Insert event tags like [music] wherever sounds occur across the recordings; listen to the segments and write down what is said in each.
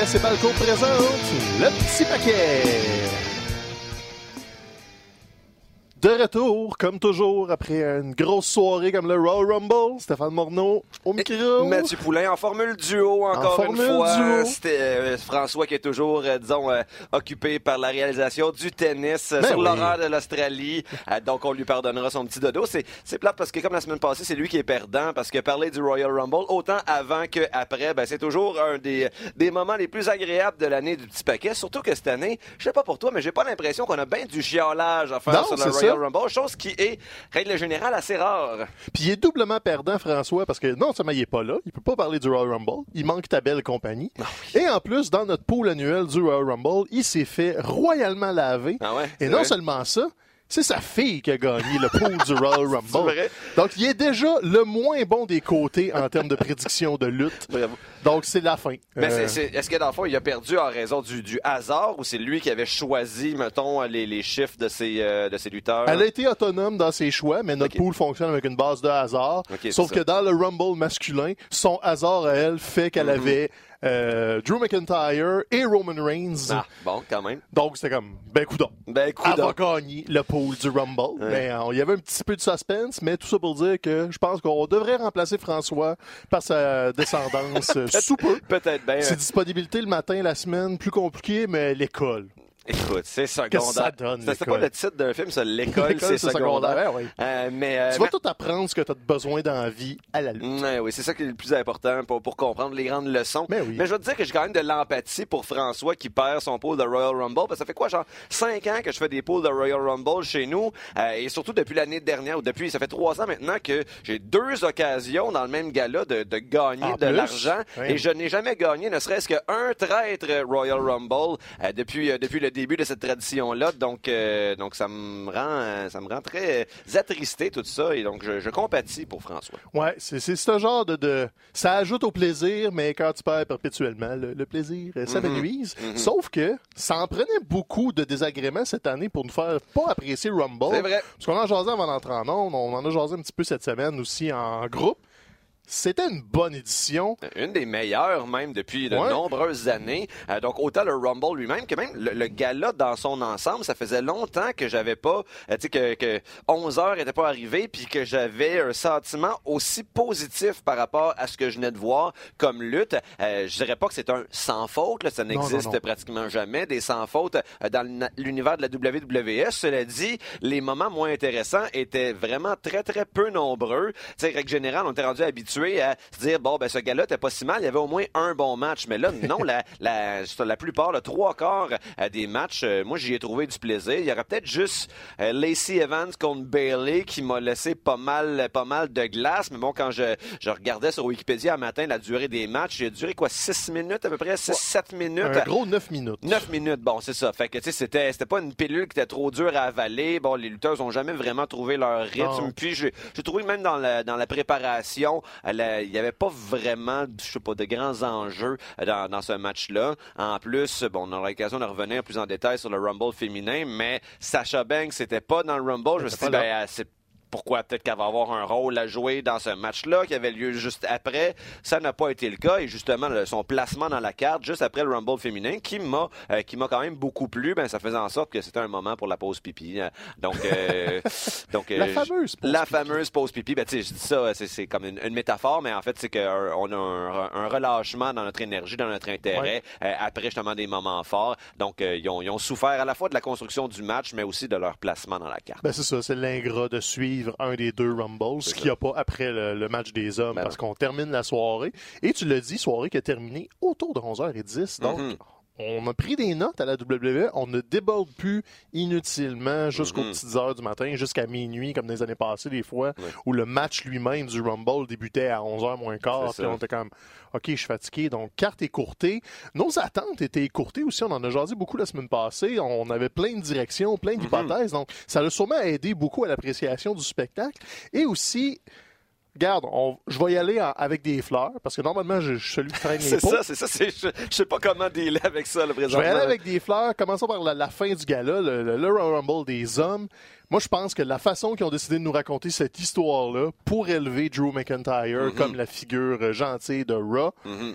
RDS et Balco présente le petit paquet. De retour, comme toujours, après une grosse soirée comme le Royal Rumble, Stéphane Morneau au micro. Mathieu Poulain en formule duo encore En une formule fois. duo. C'était euh, François qui est toujours, euh, disons, euh, occupé par la réalisation du tennis Ben sur oui. l'horaire de l'Australie. Donc on lui pardonnera son petit dodo. C'est plate parce que comme la semaine passée, c'est lui qui est perdant parce que parler du Royal Rumble, autant avant que après, ben, c'est toujours un des, des moments les plus agréables de l'année du petit paquet. Surtout que cette année, je sais pas pour toi, mais j'ai pas l'impression qu'on a bien du chiolage à faire Non, sur le Royal ça. Rumble, chose qui est, règle générale, assez rare. Puis il est doublement perdant, François, parce que non seulement il est pas là, il peut pas parler du Royal Rumble, il manque ta belle compagnie. Ah Et en plus, dans notre pool annuel du Royal Rumble, il s'est fait royalement laver. Ah ouais, Et non vrai? seulement ça, c'est sa fille qui a gagné le pool du [laughs] Royal Rumble. vrai? Donc il est déjà le moins bon des côtés en termes de prédiction de lutte. Bravo. Donc c'est la fin. Mais Euh, est-ce que dans le fond, il a perdu en raison du, du hasard ou c'est lui qui avait choisi, mettons, les, les chiffres de ses, euh, de ses lutteurs? Elle a été autonome dans ses choix, mais notre pool fonctionne avec une base de hasard. Sauf que dans le Rumble masculin, son hasard à elle fait qu'elle Mhm. avait euh, Drew McIntyre et Roman Reigns. Ah, bon, quand même. Donc c'était comme, ben coudon. Ben, écoute, va gagner le pool du Rumble. Mais euh, il y avait un petit peu de suspense, mais tout ça pour dire que je pense qu'on devrait remplacer François par sa descendance euh, [laughs] sous peu. peut-être bien. Ses disponibilités le matin, la semaine, plus compliqué, mais l'école. Écoute, c'est secondaire. C'était pas le titre d'un film, ça, l'école, c'est secondaire. oui. Euh, mais, euh, Tu vas tout apprendre ce que tu as besoin dans la vie à la lutte. Ouais, oui, c'est ça qui est le plus important pour, pour comprendre les grandes leçons. Mais oui. je veux te dire que j'ai quand même de l'empathie pour François qui perd son pool de Royal Rumble. Parce que ça fait quoi, genre, cinq ans que je fais des pools de Royal Rumble chez nous. euh, et surtout depuis l'année dernière, ou depuis, ça fait trois ans maintenant que j'ai deux occasions dans le même gala de, de gagner En de l'argent. Oui. Et je n'ai jamais gagné ne serait-ce qu'un traître Royal Rumble euh, depuis, depuis le début de cette tradition-là. Donc, euh, donc ça me rend, euh, ça me rend très attristé tout ça. Et donc, je, je compatis pour François. Ouais, c'est c'est ce genre de, de. Ça ajoute au plaisir, mais quand tu perds perpétuellement, le, le plaisir, euh, ça Mhm. m'énuise. Sauf que ça en prenait beaucoup de désagréments cette année pour nous faire pas apprécier Rumble. C'est vrai. Parce qu'on en jasé avant d'entrer en ondes, on en a jasé un petit peu cette semaine aussi en groupe. C'était une bonne édition. Une des meilleures, même, depuis de Ouais. nombreuses années. Euh, donc, autant le Rumble lui-même que même le, le gala dans son ensemble. Ça faisait longtemps que j'avais pas, euh, tu sais, que, que 11 heures n'était pas arrivé, puis que j'avais un sentiment aussi positif par rapport à ce que je venais de voir comme lutte. Euh, je dirais pas que c'est un sans faute, là, ça n'existe pratiquement jamais, des sans faute euh, dans l'univers de la WWE. Cela dit, les moments moins intéressants étaient vraiment très, très peu nombreux. Tu sais, règle générale, on était rendu habitué à se dire, bon, ben, ce gars-là t'es pas si mal, il y avait au moins un bon match. Mais là, non, [laughs] la, la, sur la plupart, le trois quarts euh, des matchs, euh, moi, j'y ai trouvé du plaisir. Il y aurait peut-être juste euh, Lacey Evans contre Bailey qui m'a laissé pas mal, pas mal de glace. Mais bon, quand je, je regardais sur Wikipédia un matin la durée des matchs, j'ai duré quoi, 6 minutes à peu près, 6-7 minutes? Un gros 9 minutes. 9 minutes, bon, c'est ça. Fait que, tu sais, c'était, c'était pas une pilule qui était trop dure à avaler. Bon, les lutteurs ont jamais vraiment trouvé leur rythme. Non. Puis, j'ai, trouvé même dans la, dans la préparation, la- il y avait pas vraiment, je sais pas, de grands enjeux euh, dans, dans ce match-là. En plus, bon, on aura l'occasion de revenir plus en détail sur le Rumble féminin, mais Sasha Banks, c'était pas dans le Rumble. Je me suis dit, ben, euh, c'est pourquoi peut-être qu'elle va avoir un rôle à jouer dans ce match-là qui avait lieu juste après. Ça n'a pas été le cas et justement son placement dans la carte juste après le Rumble féminin qui m'a euh, qui m'a quand même beaucoup plu. Ben ça faisait en sorte que c'était un moment pour la pause pipi. Euh, Donc euh, [laughs] donc La euh, fameuse pause la pipi. fameuse pause pipi. Ben tu sais je dis ça c'est comme une, une métaphore mais en fait c'est qu'on a un, un relâchement dans notre énergie, dans notre intérêt euh, après justement des moments forts. Donc euh, ils, ont, ils ont souffert à la fois de la construction du match mais aussi de leur placement dans la carte. Ben c'est ça, c'est l'ingrat de suivre un des deux Rumbles, ce qu'il n'y a pas après le, le match des hommes, Ben parce qu'on termine la soirée. Et tu l'as dit, soirée qui a terminé autour de 11h10. Donc, Mhm. On a pris des notes à la WWE, on ne déborde plus inutilement jusqu'aux Mhm. petites heures du matin, jusqu'à minuit, comme les années passées, des fois, où le match lui-même du Rumble débutait à 11h moins quart. Puis on était comme, OK, je suis fatigué. Donc, carte écourtée. Nos attentes étaient écourtées aussi. On en a jasé beaucoup la semaine passée. On avait plein de directions, plein Mhm. d'hypothèses. Donc, ça a sûrement aidé beaucoup à l'appréciation du spectacle. Et aussi, regarde, on- je vais y aller en- avec des fleurs, parce que normalement, je, je suis celui qui traîne les [laughs] C'est ça, c'est ça. Je, je sais pas comment dealer avec ça, le Je présentement. vais y aller avec des fleurs. Commençons par la, la fin du gala, le, le- Rumble des hommes. Moi, je pense que la façon qu'ils ont décidé de nous raconter cette histoire-là pour élever Drew McIntyre Mhm. comme la figure euh, gentille de Raw, Mhm.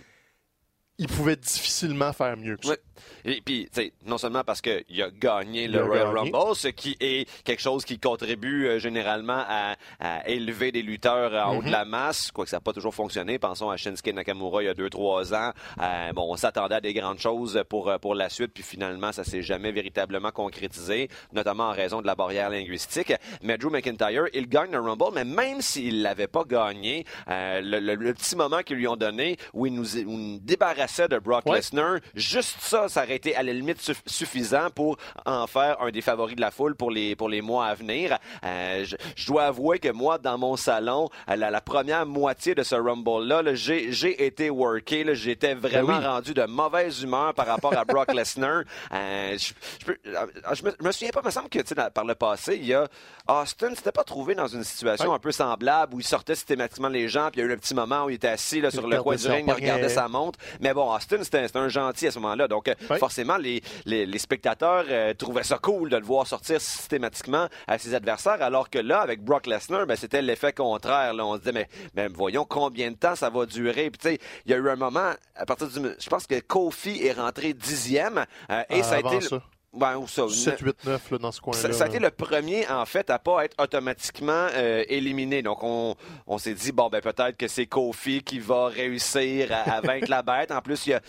Il pouvait difficilement faire mieux que ça. Ouais. Et puis, non seulement parce qu'il a gagné le a Royal gagné. Rumble, ce qui est quelque chose qui contribue euh, généralement à, à élever des lutteurs euh, en haut de Mhm. la masse, quoique ça n'a pas toujours fonctionné. Pensons à Shinsuke Nakamura il y a deux, trois ans. Euh, bon, on s'attendait à des grandes choses pour, pour la suite, puis finalement, ça s'est jamais véritablement concrétisé, notamment en raison de la barrière linguistique. Mais Drew McIntyre, il gagne le Rumble, mais même s'il l'avait pas gagné, euh, le, le- le petit moment qu'ils lui ont donné où il nous, où il nous débarrassait de Brock Ouais. Lesnar, juste ça, ça aurait été à la limite suff- suffisant pour en faire un des favoris de la foule pour les, pour les mois à venir. Euh, je, je dois avouer que moi, dans mon salon, à la, la première moitié de ce Rumble-là, là, j'ai été worké. J'étais vraiment Ben oui. rendu de mauvaise humeur par rapport à Brock Lesnar. Euh, je, je peux- euh, je me, je me souviens pas, il me semble que dans- par le passé, il y a Austin s'était pas trouvé dans une situation Ouais. un peu semblable où il sortait systématiquement les gens, puis il y a eu un petit moment où il était assis là, sur le coin du ring, il regardait sa montre. Mais bon, Austin, c'était un gentil à ce moment-là. Donc, euh, Ouais. forcément, les, les, les spectateurs euh, trouvaient ça cool de le voir sortir systématiquement à ses adversaires, alors que là, avec Brock Lesnar, ben, c'était l'effet contraire. Là. On se disait, mais, mais voyons combien de temps ça va durer. Puis, tu sais, il y a eu un moment, à partir du. Je pense que Kofi est rentré dixième. euh, et ça a été. le- ça. Ben, ça? 7, 8, 9 là, dans ce coin-là. Ça, ça a été le premier, en fait, à pas être automatiquement euh, éliminé. Donc, on, on s'est dit, bon, ben peut-être que c'est Kofi qui va réussir à, à vaincre la bête. En plus, il a,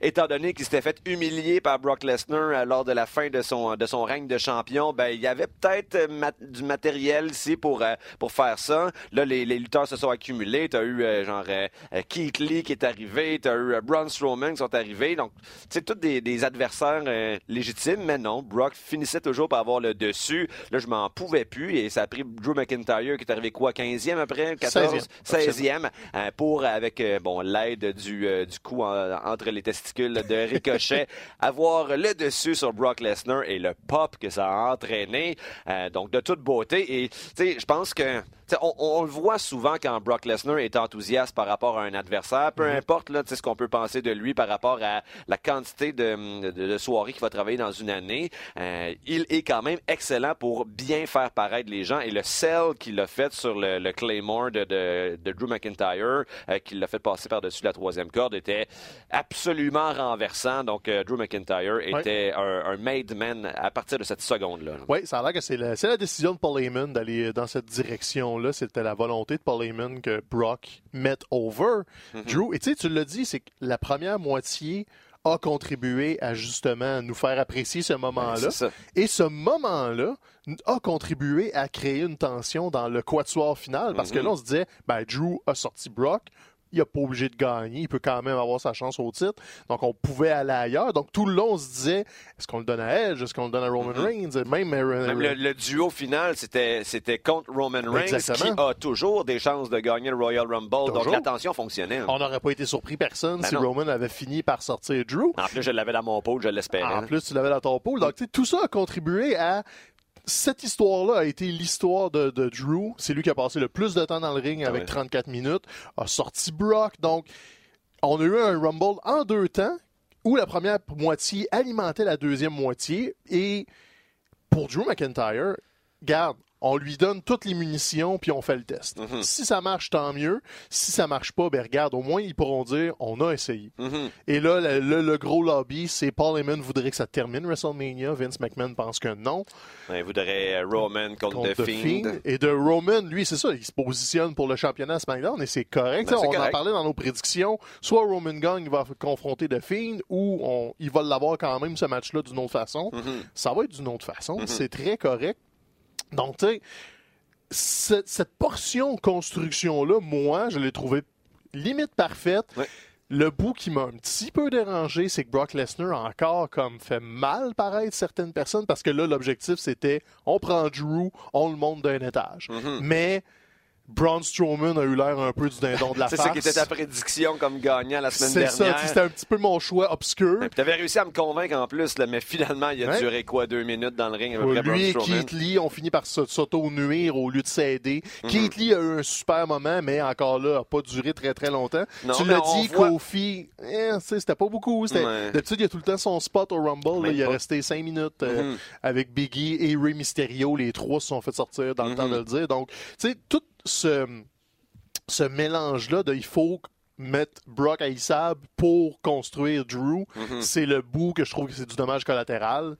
étant donné qu'il s'était fait humilier par Brock Lesnar euh, lors de la fin de son, de son règne de champion, ben il y avait peut-être euh, mat- du matériel ici pour, euh, pour faire ça. Là, les, les lutteurs se sont accumulés. Tu as eu, euh, genre, Keith Lee qui est arrivé. Tu as eu Braun Strowman qui sont arrivés. Donc, tu sais, tous des, des adversaires euh, mais non. Brock finissait toujours par avoir le dessus. Là, je m'en pouvais plus et ça a pris Drew McIntyre qui est arrivé quoi, 15e après? 14? 16e. 16e euh, pour, avec euh, bon l'aide du, euh, du coup en- entre les testicules de Ricochet, [laughs] avoir le dessus sur Brock Lesnar et le pop que ça a entraîné. Euh, donc, de toute beauté. Et, tu sais, je pense que on, on le voit souvent quand Brock Lesnar est enthousiaste par rapport à un adversaire, peu importe là, ce qu'on peut penser de lui par rapport à la quantité de, de, de soirées qu'il va travailler dans une année. Euh, il est quand même excellent pour bien faire paraître les gens et le sell qu'il a fait sur le, le Claymore de, de, de Drew McIntyre, euh, qu'il l'a fait passer par-dessus la troisième corde, était absolument renversant. Donc, euh, Drew McIntyre était un, un made man à partir de cette seconde-là. Oui, ça a l'air que c'est la, la décision de Paul Heyman d'aller dans cette direction-là. C'était la volonté de Paul Heyman que Brock mette over Mhm. Drew. Et tu sais, tu l'as dit, c'est que la première moitié a contribué à justement nous faire apprécier ce moment-là. Et ce moment-là a contribué à créer une tension dans le quatuor final parce que Mhm. là, on se disait, ben, Drew a sorti Brock. Il n'est pas obligé de gagner. Il peut quand même avoir sa chance au titre. Donc, on pouvait aller ailleurs. Donc, tout le long, on se disait, est-ce qu'on le donne à Edge? Est-ce qu'on le donne à Roman Mhm. Reigns? Même, euh, Même le, le duo final, c'était c'était contre Roman Reigns, Exactement. qui a toujours des chances de gagner le Royal Rumble. Donc Toujours. la tension fonctionnait. on n'aurait pas été surpris personne Ben si non. Roman avait fini par sortir Drew. En plus, je l'avais dans mon pot, je l'espérais. En plus, tu l'avais dans ton pool. Donc, tu sais, tout ça a contribué à. Cette histoire-là a été l'histoire de, de Drew. C'est lui qui a passé le plus de temps dans le ring avec ouais. 34 minutes. A sorti Brock. Donc, on a eu un Rumble en deux temps où la première moitié alimentait la deuxième moitié. Et pour Drew McIntyre, garde, on lui donne toutes les munitions puis on fait le test. Mhm. Si ça marche, tant mieux. Si ça marche pas, ben regarde, au moins ils pourront dire on a essayé. Mhm. Et là, le, le- le gros lobby, c'est Paul Heyman voudrait que ça termine WrestleMania. Vince McMahon pense que non. Il voudrait euh, Roman contre, Contre The Fiend. Fiend. Et de Roman, lui, c'est ça, il se positionne pour le championnat à SmackDown et c'est correct. Ben, on en correct. parlait dans nos prédictions. Soit Roman il va confronter The Fiend, ou on, il va l'avoir quand même ce match-là d'une autre façon. Mhm. Ça va être d'une autre façon. C'est très correct. Donc, tu sais, cette, cette portion construction-là, moi, je l'ai trouvée limite parfaite. Ouais. Le bout qui m'a un petit peu dérangé, c'est que Brock Lesnar a encore comme fait mal paraître certaines personnes parce que là, l'objectif, c'était on prend Drew, on le monte d'un étage. Mhm. Mais Braun Strowman a eu l'air un peu du dindon de la C'est ça qui était ta prédiction comme gagnant la semaine C'est ça, dernière. c'était un petit peu mon choix obscur. Tu avais réussi à me convaincre en plus, là, mais finalement, il a Ouais. duré quoi, deux minutes dans le ring à peu près, Braun Lui et? Keith Lee ont fini par s'auto-nuire au lieu de s'aider. Mhm. Keith Lee a eu un super moment, mais encore là, n'a pas duré très très longtemps. Non, tu l'as dit, voit- Kofi, eh, c'était pas beaucoup. Ouais. D'habitude, il y a tout le temps son spot au Rumble. là, il est resté cinq minutes euh, Mhm. avec Biggie et Rey Mysterio. Les trois se sont fait sortir dans le Mhm. temps de le dire. Donc, tu sais, tout ce, ce mélange-là de il faut mettre Brock à Issab pour construire Drew, Mhm. c'est le bout que je trouve que c'est du dommage collatéral.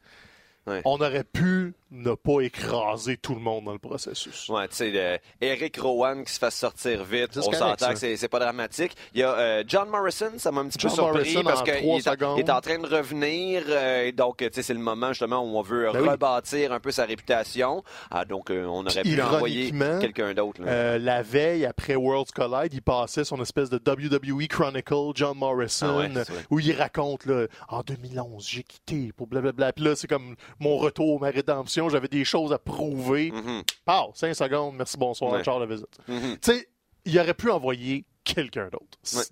Ouais. On aurait pu ne pas écraser tout le monde dans le processus. Ouais, tu sais, le- Eric Rowan qui se fasse sortir vite, on s'entend que c'est- pas dramatique. Il y a euh, John Morrison, ça m'a un petit John peu surpris Morrison parce qu'il est, est en train de revenir. euh, et donc, tu sais, c'est le moment justement où on veut Ben oui. rebâtir un peu sa réputation. Ah, donc, euh, on aurait pu envoyer quelqu'un d'autre. Euh, la veille, après Worlds Collide, il passait son espèce de WWE Chronicle, John Morrison, Ah ouais, où il raconte, là, en 2011, j'ai quitté pour blablabla. Puis là, c'est comme mon retour, ma rédemption, j'avais des choses à prouver. Mhm, Pow, 5 secondes, merci, bonsoir, Ouais. Charles, la visite. mhm. Tu sais, il aurait pu envoyer quelqu'un d'autre. Ouais.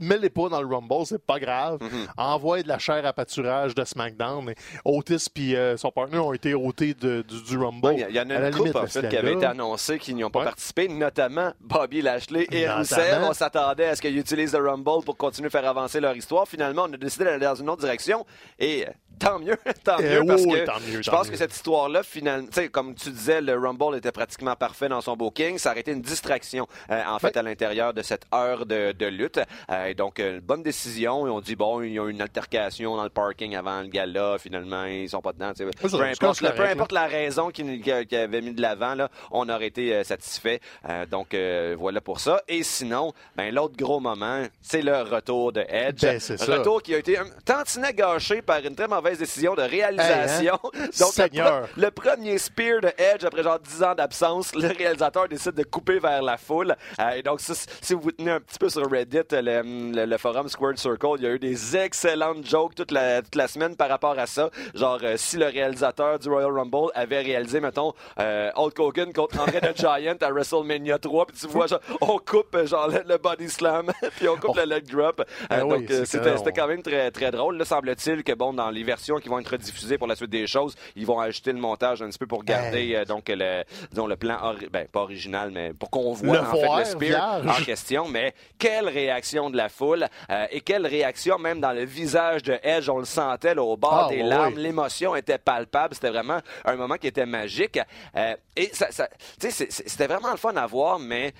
Mets-les pas dans le Rumble, c'est pas grave. Mhm. Envoie de la chair à pâturage de SmackDown. Mais Otis et son partner ont été ôtés de- du, du Rumble. Il y, en a une limite, en fait, qui avait été annoncés qui n'y ont pas Ouais. participé, notamment Bobby Lashley et Notamment. Rusev. On s'attendait à ce qu'ils utilisent le Rumble pour continuer à faire avancer leur histoire. Finalement, on a décidé d'aller dans une autre direction et euh, tant mieux, [laughs] tant Eh mieux parce que tant mieux, je tant pense mieux. que cette histoire-là, finalement, comme tu disais, le Rumble était pratiquement parfait dans son booking. Ça aurait été une distraction, euh, en fait, à l'intérieur de cette heure de, de lutte. Euh, donc, euh, bonne décision. Et on dit, bon, il y a eu une altercation dans le parking avant le gala. Finalement, ils sont pas dedans. Peu importe, peu importe la raison qu'il qu'il avait mis de l'avant, on aurait été euh, satisfait. Euh, donc, euh, voilà pour ça. Et sinon, ben, l'autre gros moment, c'est le retour de Edge. Ben, c'est ça. retour qui a été un tantinet gâché par une très mauvaise décision de réalisation. Hein? [laughs] Seigneur. pre- le premier spear de Edge, après genre 10 ans d'absence, le réalisateur décide de couper vers la foule. Et donc, si, si vous vous tenez un petit peu sur Reddit, le, forum Squared Circle, il y a eu des excellentes jokes toute la, toute la semaine par rapport à ça. Genre, euh, si le réalisateur du Royal Rumble avait réalisé, mettons, euh, Hulk Hogan contre André the Giant à WrestleMania 3, puis tu vois, genre, on coupe euh, genre le, le body slam, [laughs] puis on coupe Oh. le leg drop. Euh, oui, donc, c'était quand même très, très drôle. Là, semble-t-il que, bon, dans les versions qui vont être diffusées pour la suite des choses, ils vont ajouter le montage un petit peu pour garder, Hey. donc, le, disons, le plan, ori- ben, pas original, mais pour qu'on voit, Le en fait, le spear en question. Mais quelle réaction de la foule euh, et quelle réaction même dans le visage de Edge, on le sentait, là, au bord Ah, des larmes. L'émotion était palpable. C'était vraiment un moment qui était magique. Euh, et ça, ça- c'était vraiment le fun à voir, mais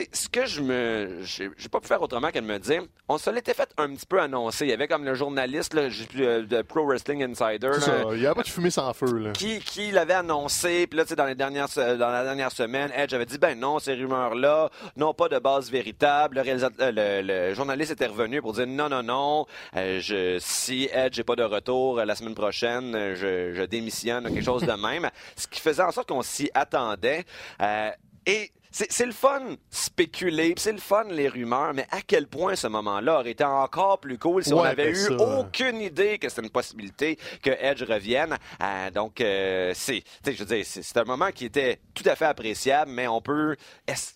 sais, ce que je me. J'ai pas pu faire autrement que de me dire. On se l'était fait un petit peu annoncer. Il y avait comme le journaliste là, euh, de Pro Wrestling Insider. C'est là, ça. Il n'y a pas de fumée sans feu. Là. qui, qui l'avait annoncé, puis là, tu sais, dans, les dernières, dans la dernière semaine, Edge avait dit, ben non, ces rumeurs-là n'ont pas de base véritable. Le, réalisateur- euh, le, le journaliste était revenu pour dire, non, non, non, euh, je, si Edge n'est pas de retour la semaine prochaine, je, je démissionne, quelque chose de même. Ce qui faisait en sorte qu'on s'y attendait. Euh, et c'est le fun spéculer, c'est le fun les rumeurs, mais à quel point ce moment-là aurait été encore plus cool si on avait eu ça. aucune idée que c'était une possibilité que Edge revienne. Euh, donc, euh, c'est, je veux dire, c'est un moment qui était tout à fait appréciable, mais on peut,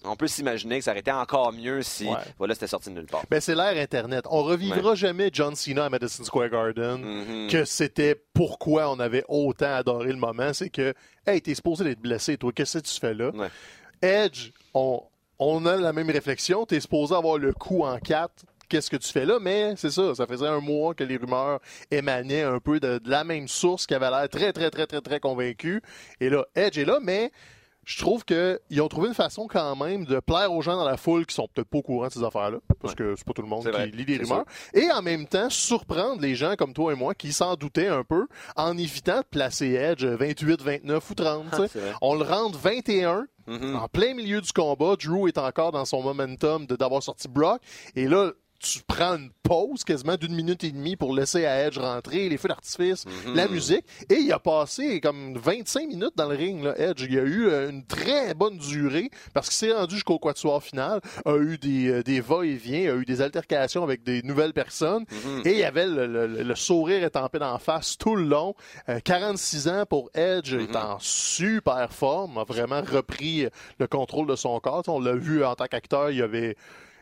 on peut s'imaginer que ça aurait été encore mieux si, Ouais. voilà, c'était sorti de nulle part. Ben, c'est l'ère Internet. On revivra jamais John Cena à Madison Square Garden. Mhm. Que c'était pourquoi on avait autant adoré le moment. C'est que, hey, t'es supposé d'être blessé, toi. Qu'est-ce que tu fais là? Edge, on, a la même réflexion. T'es supposé avoir le coup en quatre. Qu'est-ce que tu fais là? Mais c'est ça, ça faisait un mois que les rumeurs émanaient un peu de, de la même source qui avait l'air très, très, très, très, très convaincu. Et là, Edge est là, mais je trouve qu'ils ont trouvé une façon quand même de plaire aux gens dans la foule qui sont peut-être pas au courant de ces affaires-là, parce que c'est pas tout le monde qui vrai, lit des c'est rumeurs. Et en même temps, surprendre les gens comme toi et moi qui s'en doutaient un peu en évitant de placer Edge 28, 29 ou 30. tu sais. c'est vrai. On le rentre 21 Mhm. en plein milieu du combat. Drew est encore dans son momentum d'avoir sorti Brock. Et là, tu prends une pause quasiment d'une minute et demie pour laisser à Edge rentrer, les feux d'artifice, Mhm. la musique. Et il a passé comme 25 minutes dans le ring, là, Edge. Il a eu euh, une très bonne durée parce qu'il s'est rendu jusqu'au quatuor final, a eu des, euh, des va-et-vient, a eu des altercations avec des nouvelles personnes. Mhm. Et il y avait le, le- le sourire étampé d'en face tout le long. Euh, 46 ans pour Edge, Mhm. est en super forme, a vraiment repris euh, le contrôle de son corps. On l'a vu en tant qu'acteur, il y avait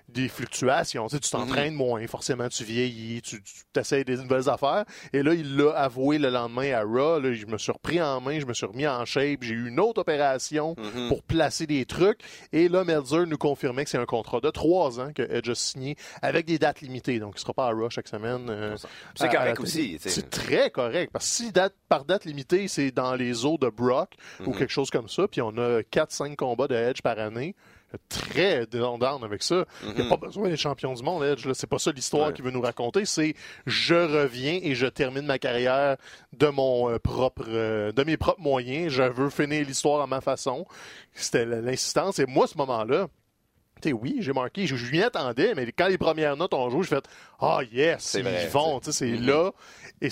des fluctuations. Tu sais, tu t'entraînes moins, forcément, tu vieillis, tu, tu essaies des nouvelles affaires. Et là, il l'a avoué le lendemain à Raw. Là, je me suis repris en main, je me suis remis en shape, j'ai eu une autre opération Mhm. pour placer des trucs. Et là, Melzer nous confirmait que c'est un contrat de trois ans que Edge a signé avec des dates limitées. Donc, il ne sera pas à Raw chaque semaine. euh, C'est à correct aussi. C'est très correct. Parce que si date, par date limitée, c'est dans les eaux de Brock ou Mhm. quelque chose comme ça, puis on a 4-5 combats de Edge par année, très down down avec ça. Il n'y a Mhm. pas besoin des champions du monde, Edge. C'est pas ça l'histoire Ouais. qu'il veut nous raconter. C'est je reviens et je termine ma carrière de mon euh, propre, euh, de mes propres moyens. Je veux finir l'histoire à ma façon. C'était l'insistance. Et moi, ce moment-là, oui, j'ai marqué, je, je m'y attendais, mais quand les premières notes ont joué, je fait Ah yes, C'est ils vrai, vont, c'est Mhm. là. Et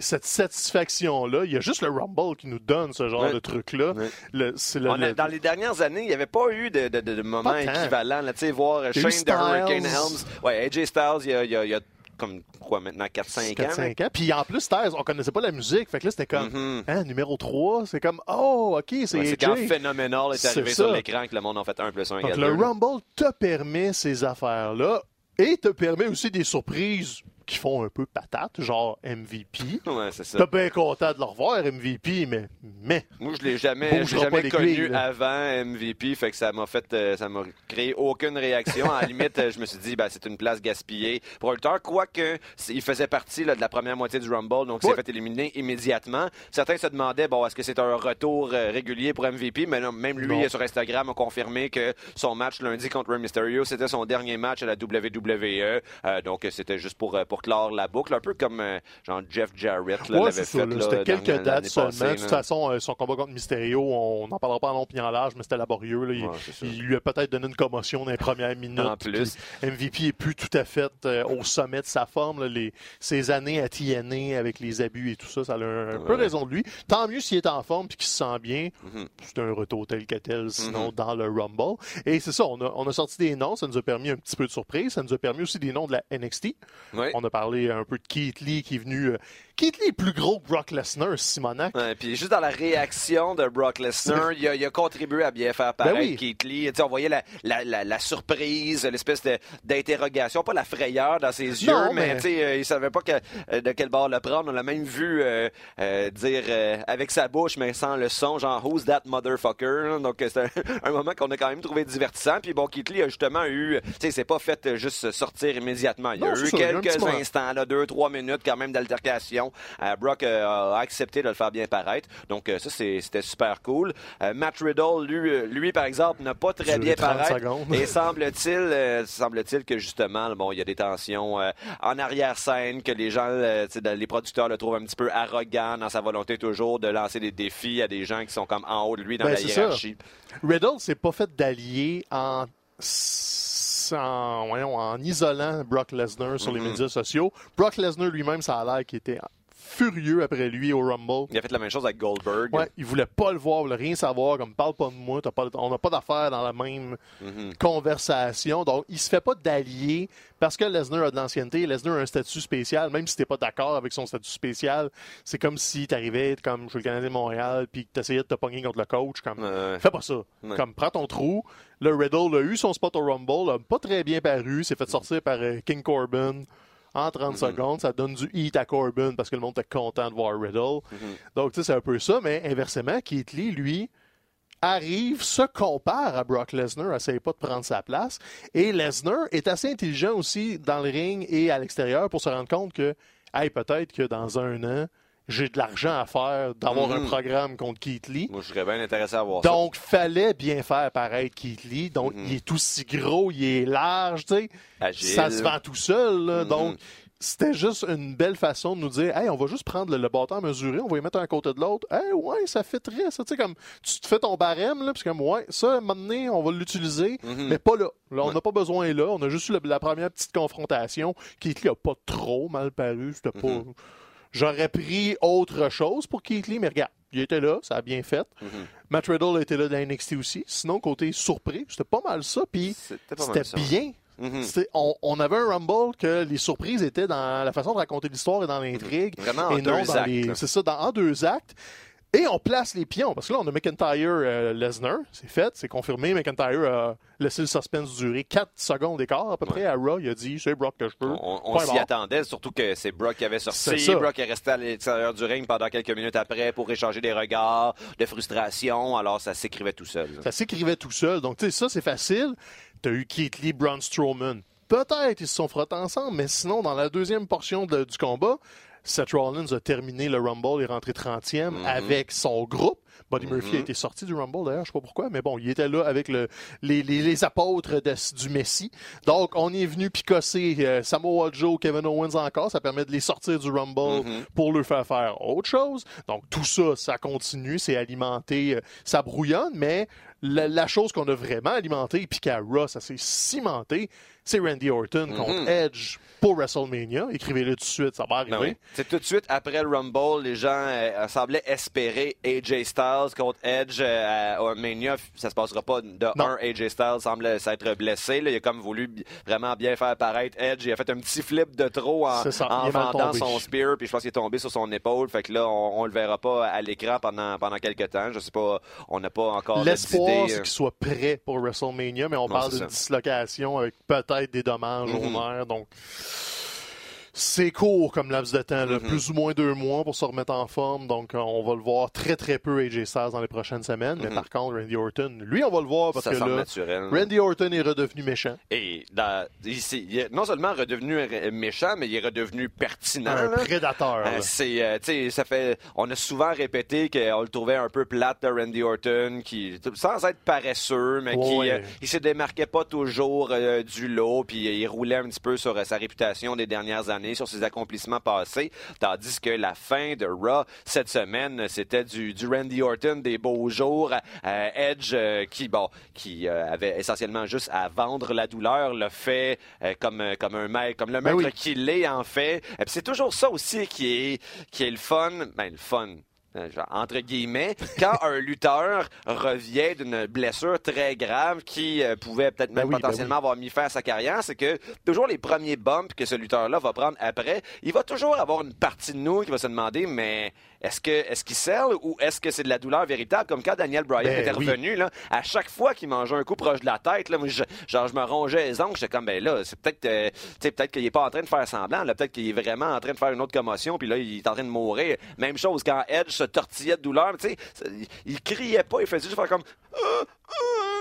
cette satisfaction-là, il y a juste le Rumble qui nous donne ce genre de truc-là. Ouais. Le- c'est le- On a- le- dans les dernières années, il n'y avait pas eu de, de, de- de moments Pas tant. équivalents. Là, tu sais, voir a Shane de. Hurricane Helms. Ouais, AJ Styles, il y a, il y a- il y a comme quoi maintenant 4-5 ans. 4-5 ans. Puis en plus, Styles, on connaissait pas la musique. Fait que là, c'était comme, Mhm. hein, numéro 3, c'est comme, oh, OK, c'est Ouais, C'est quand AJ. Phénoménal est arrivé sur l'écran que le monde en fait 1 plus 1 Donc égale le 2. Rumble te permet ces affaires-là et te permet aussi des surprises qui font un peu patate, genre MVP. [laughs] Ouais, c'est ça. T'es bien content de le revoir, MVP, mais, mais, Moi, je l'ai jamais, je l'ai jamais connu avant MVP, fait que ça m'a fait, euh, ça m'a créé aucune réaction. À la [laughs] limite, euh, je me suis dit, ben, c'est une place gaspillée pour un lutteur, quoique il faisait partie là, de la première moitié du Rumble, donc il s'est fait éliminer immédiatement. Certains se demandaient, bon, est-ce que c'est un retour euh, régulier pour MVP, mais non, même lui Non. sur Instagram a confirmé que son match lundi contre Rey Mysterio, c'était son dernier match à la WWE, euh, donc c'était juste pour pour clore la boucle, un peu comme euh, genre Jeff Jarrett là, ouais, l'avait fait. C'était quelques dates seulement. passée, de toute façon, euh, son combat contre Mysterio, on n'en parlera pas en long puis en large, mais c'était laborieux. là. Il, Ouais, lui a peut-être donné une commotion dans les premières minutes. En plus. MVP est plus tout à fait euh, au sommet de sa forme. là. Les, ses années à TNA avec les abus et tout ça, ça a un, peu raison de lui. Tant mieux s'il est en forme puis qu'il se sent bien. Mhm. C'est un retour tel que tel, sinon Mhm. dans le Rumble. Et c'est ça, on a, on a sorti des noms, ça nous a permis un petit peu de surprise. Ça nous a permis aussi des noms de la NXT. Ouais. On a parlé un peu de Keith Lee qui est venu. Keith Lee est plus gros que Brock Lesnar, Simonac? Ouais, puis juste dans la réaction de Brock Lesnar, [laughs] il a, il a contribué à bien faire paraître Ben oui. Keith Lee. On voyait la, la, la, la surprise, l'espèce d'interrogation, pas la frayeur dans ses yeux, mais, mais- tu sais, euh, il savait pas que- euh, de quel bord le prendre. On l'a même vu euh, euh, dire avec sa bouche, mais sans le son, genre Who's that motherfucker? Donc c'est un, [laughs] un moment qu'on a quand même trouvé divertissant. Puis bon, Keith Lee a justement eu, tu sais, c'est pas fait juste sortir immédiatement. Il y a eu quelques instants, là, deux, trois minutes quand même d'altercation. Euh, Brock euh, a accepté de le faire bien paraître. Donc euh, ça, c'était super cool. Matt Riddle, lui, lui, par exemple, n'a pas très bien 30 paraître. secondes. Et semble-t-il, semble-t-il que justement, bon, il y a des tensions en arrière-scène, que les gens, les producteurs le trouvent un petit peu arrogant dans sa volonté toujours de lancer des défis à des gens qui sont comme en haut de lui dans Ben, la c'est ça. hiérarchie. Riddle s'est pas fait d'allier en, en, voyons, en isolant Brock Lesnar sur les Mhm. médias sociaux. Brock Lesnar lui-même, ça a l'air qu'il était furieux après lui au Rumble. Il a fait la même chose avec Goldberg. Ouais, il voulait pas le voir, il voulait rien savoir, comme parle pas de moi, t'as pas, on n'a pas d'affaires dans la même Mhm. conversation. Donc, il se fait pas d'allier parce que Lesnar a de l'ancienneté. Lesnar a un statut spécial, même si t'es pas d'accord avec son statut spécial. C'est comme si t'arrivais comme chez le Canadien de Montréal puis que t'essayais de te pogner contre le coach. Comme. Fais pas ça. Ouais. Comme, prends ton trou. Le Riddle a eu son spot au Rumble, a pas très bien paru, s'est fait sortir par euh, King Corbin en 30 Mm-hmm. secondes. Ça donne du heat à Corbin parce que le monde était content de voir Riddle. Mhm. Donc, tu sais, c'est un peu ça, mais inversement, Keith Lee, lui, arrive, se compare à Brock Lesnar, essaye pas de prendre sa place. Et Lesnar est assez intelligent aussi dans le ring et à l'extérieur pour se rendre compte que, hey, peut-être que dans un an, j'ai de l'argent à faire d'avoir un programme contre Keith Lee. Moi, je serais bien intéressé à voir ça. Donc, fallait bien faire paraître Keith Lee. Donc, Mhm. il est aussi gros, il est large, tu sais. Ça se vend tout seul, là. Mhm. Donc, c'était juste une belle façon de nous dire, hey, on va juste prendre le, le bâton à mesurer, on va y mettre un à côté de l'autre. Hey, ouais, ça fait très, ça, tu sais, comme, tu te fais ton barème, là, puis comme, ouais, ça, à un moment donné, on va l'utiliser, mais pas là. Là, on Ouais. n'a pas besoin là. On a juste eu la, la première petite confrontation. Keith Lee a pas trop mal paru. C'était pas. J'aurais pris autre chose pour Keith Lee, mais regarde, il était là, ça a bien fait. Mhm. Matt Riddle était là dans NXT aussi. Sinon, côté surpris, c'était pas mal ça. Puis C'était bien. Mhm. On, on avait un Rumble que les surprises étaient dans la façon de raconter l'histoire et dans l'intrigue. Vraiment en et non deux dans actes, les. C'est ça, dans, en deux actes. Et on place les pions. Parce que là, on a McIntyre euh, Lesnar. C'est fait, c'est confirmé. McIntyre a laissé le suspense durer 4 secondes d'écart à peu près à Raw. Il a dit c'est Brock que je peux. On, s'y attendait, surtout que c'est Brock qui avait sorti. Brock est resté à l'extérieur du ring pendant quelques minutes après pour échanger des regards de frustration. Alors, ça s'écrivait tout seul. là. Ça s'écrivait tout seul. Donc, tu sais, ça, c'est facile. T'as eu Keith Lee, Braun Strowman. Peut-être ils se sont frottés ensemble, mais sinon, dans la deuxième portion de- du combat, Seth Rollins a terminé le Rumble et est rentré 30e Mhm. avec son groupe. Buddy Murphy a Mhm. été sorti du Rumble d'ailleurs, je sais pas pourquoi, mais bon, il était là avec le, les, les, les apôtres de- du Messie. Donc, on est venu picosser euh, Samoa Joe, Kevin Owens encore. Ça permet de les sortir du Rumble Mhm. pour leur faire faire autre chose. Donc, tout ça, ça continue, c'est alimenté, euh, ça brouillonne, mais la, la chose qu'on a vraiment alimentée, puis qu'à Raw, ça s'est cimenté, c'est Randy Orton contre Mhm. Edge pour WrestleMania. Écrivez-le tout de suite, ça va arriver. Ben oui. C'est tout de suite après le Rumble, les gens euh, semblaient espérer AJ Styles contre Edge euh, à- Mania. Ça se passera pas de Non. un. AJ Styles semble s'être blessé. là. Il a comme voulu vraiment bien faire paraître Edge. Il a fait un petit flip de trop en, vendant son spear. Puis je pense qu'il est tombé sur son épaule. Fait que là, on, on le verra pas à l'écran pendant pendant quelques temps. Je sais pas. On n'a pas encore L'espoir, d'idée, c'est euh. qu'il soit prêt pour WrestleMania, mais on Non, parle d'une dislocation avec peut-être des dommages Mhm. au nerf. Donc, c'est court comme laps de temps, là, Mhm. plus ou moins deux mois pour se remettre en forme. Donc, euh, on va le voir très, très peu AJ Styles dans les prochaines semaines. Mais Mhm. par contre, Randy Orton, lui, on va le voir parce ça que là, naturel. Randy Orton est redevenu méchant. Et dans- il, s'est- il est non seulement redevenu méchant, mais il est redevenu pertinent. Un là. prédateur. Euh, là. c'est, euh, tu sais, ça fait, on a souvent répété qu'on le trouvait un peu plate de Randy Orton, qui, sans être paresseux, mais qui, euh, il se démarquait pas toujours du lot, puis il roulait un petit peu sur sa réputation des dernières années, sur ses accomplissements passés, tandis que la fin de Raw cette semaine, c'était du, du Randy Orton des beaux jours, euh, Edge euh, qui, bon, qui euh, avait essentiellement juste à vendre la douleur, le fait comme comme un maître, comme le Ben maître oui. qu'il est en fait. C'est toujours ça aussi qui est qui est le fun, ben le fun. Euh, genre, entre guillemets, [laughs] quand un lutteur revient d'une blessure très grave qui euh, pouvait peut-être Ben même ben potentiellement avoir mis fin à sa carrière, c'est que toujours les premiers bumps que ce lutteur-là va prendre après, il va toujours avoir une partie de nous qui va se demander, mais est-ce que est-ce qu'il scelle ou est-ce que c'est de la douleur véritable, comme quand Daniel Bryan Ben était oui. revenu là, à chaque fois qu'il mangeait un coup proche de la tête, là, moi, je, genre je me rongeais les ongles, j'étais comme ben là, c'est peut-être, euh, peut-être qu'il est pas en train de faire semblant, là, peut-être qu'il est vraiment en train de faire une autre commotion, puis là il est en train de mourir. Même chose quand Edge se tortillait de douleur, tu sais, il, il criait pas, il faisait juste faire comme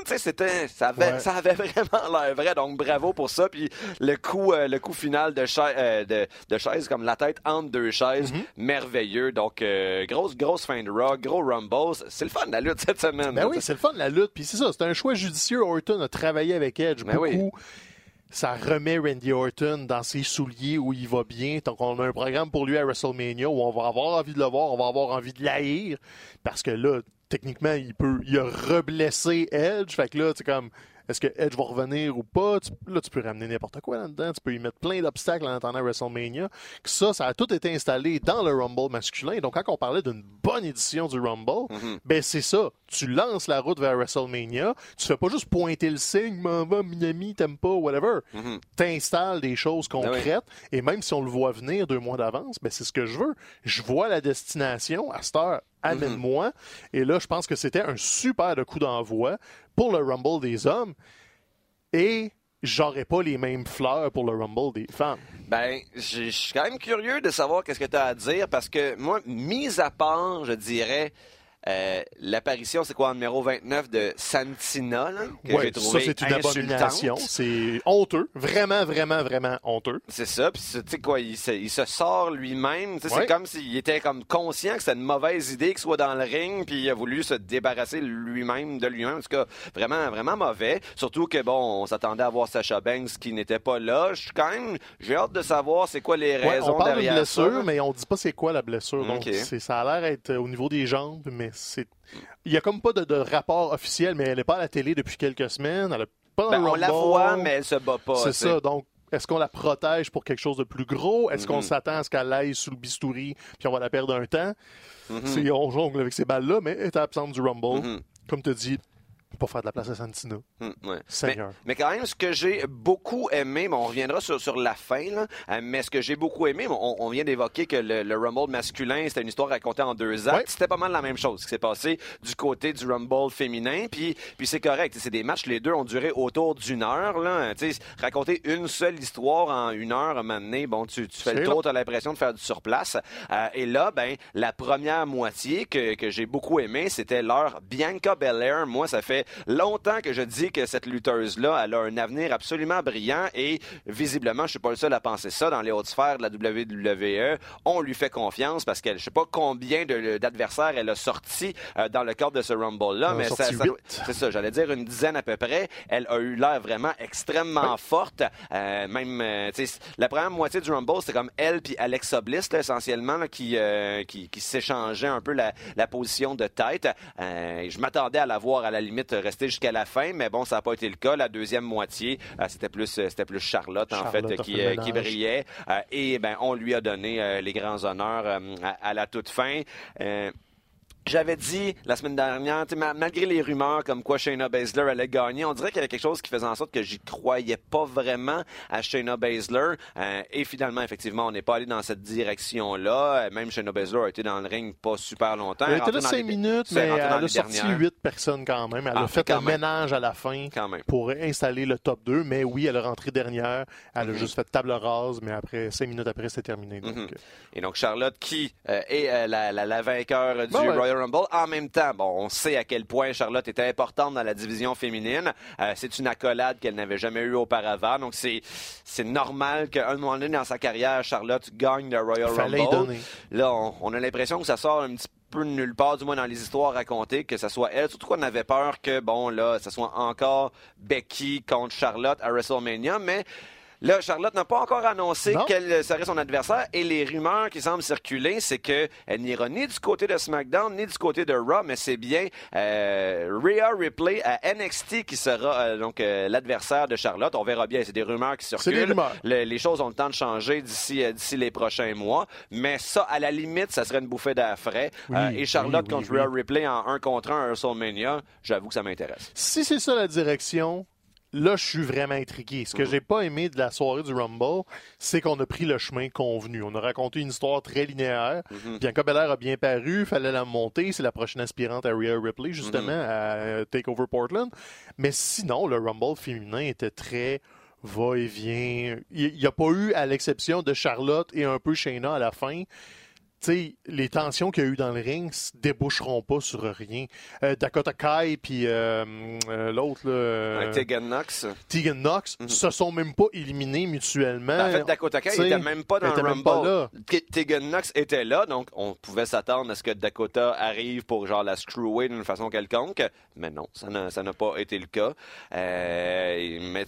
tu sais, c'était, ça avait, Ouais. ça avait vraiment l'air vrai, donc bravo pour ça. Puis le coup, euh, le coup final de, cha- euh, de, de chaise, comme la tête entre deux chaises, Mhm. merveilleux. Donc, euh, grosse, grosse fin de rock, gros rumble. C'est le fun de la lutte cette semaine. Ben là, oui, c'est le fun de la lutte. Puis c'est ça, c'est un choix judicieux. Orton a travaillé avec Edge Ben oui. beaucoup. Ça remet Randy Orton dans ses souliers où il va bien. Donc, on a un programme pour lui à WrestleMania où on va avoir envie de le voir, on va avoir envie de l'haïr. Parce que là, techniquement, il peut, il a reblessé Edge. Fait que là, c'est comme, est-ce que Edge va revenir ou pas? Tu- là, tu peux ramener n'importe quoi là-dedans. Tu peux y mettre plein d'obstacles en attendant WrestleMania. Que Ça, ça a tout été installé dans le Rumble masculin. Donc, quand on parlait d'une bonne édition du Rumble, Mhm. ben c'est ça. Tu lances la route vers WrestleMania. Tu fais pas juste pointer le signe, m'en va, Miami, t'aimes pas, whatever. Mhm. T'installes des choses Ben oui. concrètes. Et même si on le voit venir deux mois d'avance, ben c'est ce que je veux. Je vois la destination à cette heure. Amène-moi. Mhm. Et là, je pense que c'était un super de coup d'envoi pour le Rumble des hommes. Et j'aurais pas les mêmes fleurs pour le Rumble des femmes. Ben, je je suis quand même curieux de savoir qu'est-ce que tu as à dire parce que moi, mis à part, je dirais, euh, l'apparition, c'est quoi, en numéro 29 de Santina, là, que Ouais, j'ai trouvé ça, c'est une abomination. C'est honteux. Vraiment, vraiment, vraiment honteux. C'est ça, puis tu sais quoi, il se, il se sort lui-même. Ouais. C'est comme s'il était comme conscient que c'était une mauvaise idée qu'il soit dans le ring, puis il a voulu se débarrasser lui-même de lui-même. En tout cas, vraiment, vraiment mauvais. Surtout que bon, on s'attendait à voir Sacha Banks qui n'était pas là. Je suis quand même, j'ai hâte de savoir c'est quoi les Ouais, raisons on parle derrière blessure, ça. mais on dit pas c'est quoi la blessure. Donc, c'est- ça a l'air être euh, au niveau des jambes, mais c'est. Il y a comme pas de, de rapport officiel, mais elle n'est pas à la télé depuis quelques semaines. Elle pas Ben, on la voit, mais elle se bat pas. C'est ça. Donc, est-ce qu'on la protège pour quelque chose de plus gros? Est-ce qu'on Mhm. s'attend à ce qu'elle aille sous le bistouri puis on va la perdre un temps? Mhm. On jongle avec ces balles-là, mais elle est absente du Rumble. Mhm. Comme tu dis, pour faire de la place à Santina. Ouais. Mais, Seigneur. mais quand même, ce que j'ai beaucoup aimé, mais on reviendra sur, sur la fin, là, euh, mais ce que j'ai beaucoup aimé, on, on vient d'évoquer que le, le Rumble masculin, c'était une histoire racontée en deux actes. Ouais. C'était pas mal la même chose qui s'est passé du côté du Rumble féminin, puis, puis c'est correct. C'est des matchs, les deux ont duré autour d'une heure. Là, raconter une seule histoire en une heure, à un moment donné, bon, tu, tu fais le tour, tu as l'impression de faire du surplace. Euh, et là, ben, la première moitié que, que j'ai beaucoup aimé, c'était leur Bianca Belair. Moi, ça fait longtemps que je dis que cette lutteuse-là, elle a un avenir absolument brillant et visiblement, je suis pas le seul à penser ça dans les hautes sphères de la WWE. On lui fait confiance parce qu'elle, je sais pas combien d'adversaires elle a sorti euh, dans le cadre de ce Rumble-là, mais ça, c'est ça, j'allais dire une dizaine à peu près. Elle a eu l'air vraiment extrêmement forte. Euh, même, euh, la première moitié du Rumble, c'était comme elle puis Alexa Bliss, essentiellement, qui, qui, qui s'échangeaient un peu la, la, position de tête. je m'attendais à la voir à la limite rester jusqu'à la fin, mais bon, ça n'a pas été le cas. La deuxième moitié, c'était plus, c'était plus Charlotte, en fait, qui, qui, brillait. et ben, on lui a donné les grands honneurs à, à, la toute fin. J'avais dit la semaine dernière, malgré les rumeurs comme quoi Shayna Baszler allait gagner, on dirait qu'il y avait quelque chose qui faisait en sorte que j'y croyais pas vraiment à Shayna Baszler. Euh, et finalement, effectivement, on n'est pas allé dans cette direction-là. Euh, même Shayna Baszler a été dans le ring pas super longtemps. Elle était là cinq minutes, mais elle a sorti huit personnes quand même. Elle a ah, fait un ménage à la fin pour installer le top 2. Mais oui, elle a rentré dernière. Elle a mm-hmm. juste fait table rase, mais après cinq minutes après, c'est terminé. Mm-hmm. Et donc Charlotte, qui est la, la, vainqueur du ben Royal Rumble. En même temps, bon, on sait à quel point Charlotte était importante dans la division féminine. Euh, c'est une accolade qu'elle n'avait jamais eue auparavant. Donc, c'est, c'est normal qu'à un moment donné dans sa carrière, Charlotte gagne le Royal Rumble. Là, on, a l'impression que ça sort un petit peu de nulle part, du moins dans les histoires racontées, que ce soit elle. Surtout qu'on avait peur que, bon, là, ce soit encore Becky contre Charlotte à WrestleMania. Mais Là, Charlotte n'a pas encore annoncé quel serait son adversaire et les rumeurs qui semblent circuler, c'est qu'elle n'ira ni du côté de SmackDown ni du côté de Raw, mais c'est bien euh, Rhea Ripley à NXT qui sera euh, donc euh, l'adversaire de Charlotte. On verra bien, c'est des rumeurs qui circulent. les choses ont le temps de changer d'ici euh, d'ici les prochains mois, mais ça, à la limite, ça serait une bouffée d'air frais. et Charlotte contre Rhea Ripley en un contre un à WrestleMania, j'avoue que ça m'intéresse. Si c'est ça la direction, là, je suis vraiment intrigué. Ce que mhm. j'ai pas aimé de la soirée du Rumble, c'est qu'on a pris le chemin convenu. On a raconté une histoire très linéaire. Mm Bianca Belair a bien paru, fallait la monter. C'est la prochaine aspirante à Rhea Ripley, justement, mhm. à euh, Takeover Portland. Mais sinon, le Rumble féminin était très va-et-vient. Il n'y a pas eu, à l'exception de Charlotte et un peu Shayna à la fin, sais, les tensions qu'il y a eu dans le ring ne déboucheront pas sur rien. Euh, Dakota Kai puis euh, euh, l'autre Tegan Knox. Tegan Knox mm se sont même pas éliminés mutuellement. En fait, Dakota Kai n'était même pas dans le Rumble. Tegan Knox était là, donc on pouvait s'attendre à ce que Dakota arrive pour genre la screwer d'une façon quelconque, mais non, ça n'a pas été le cas. mais,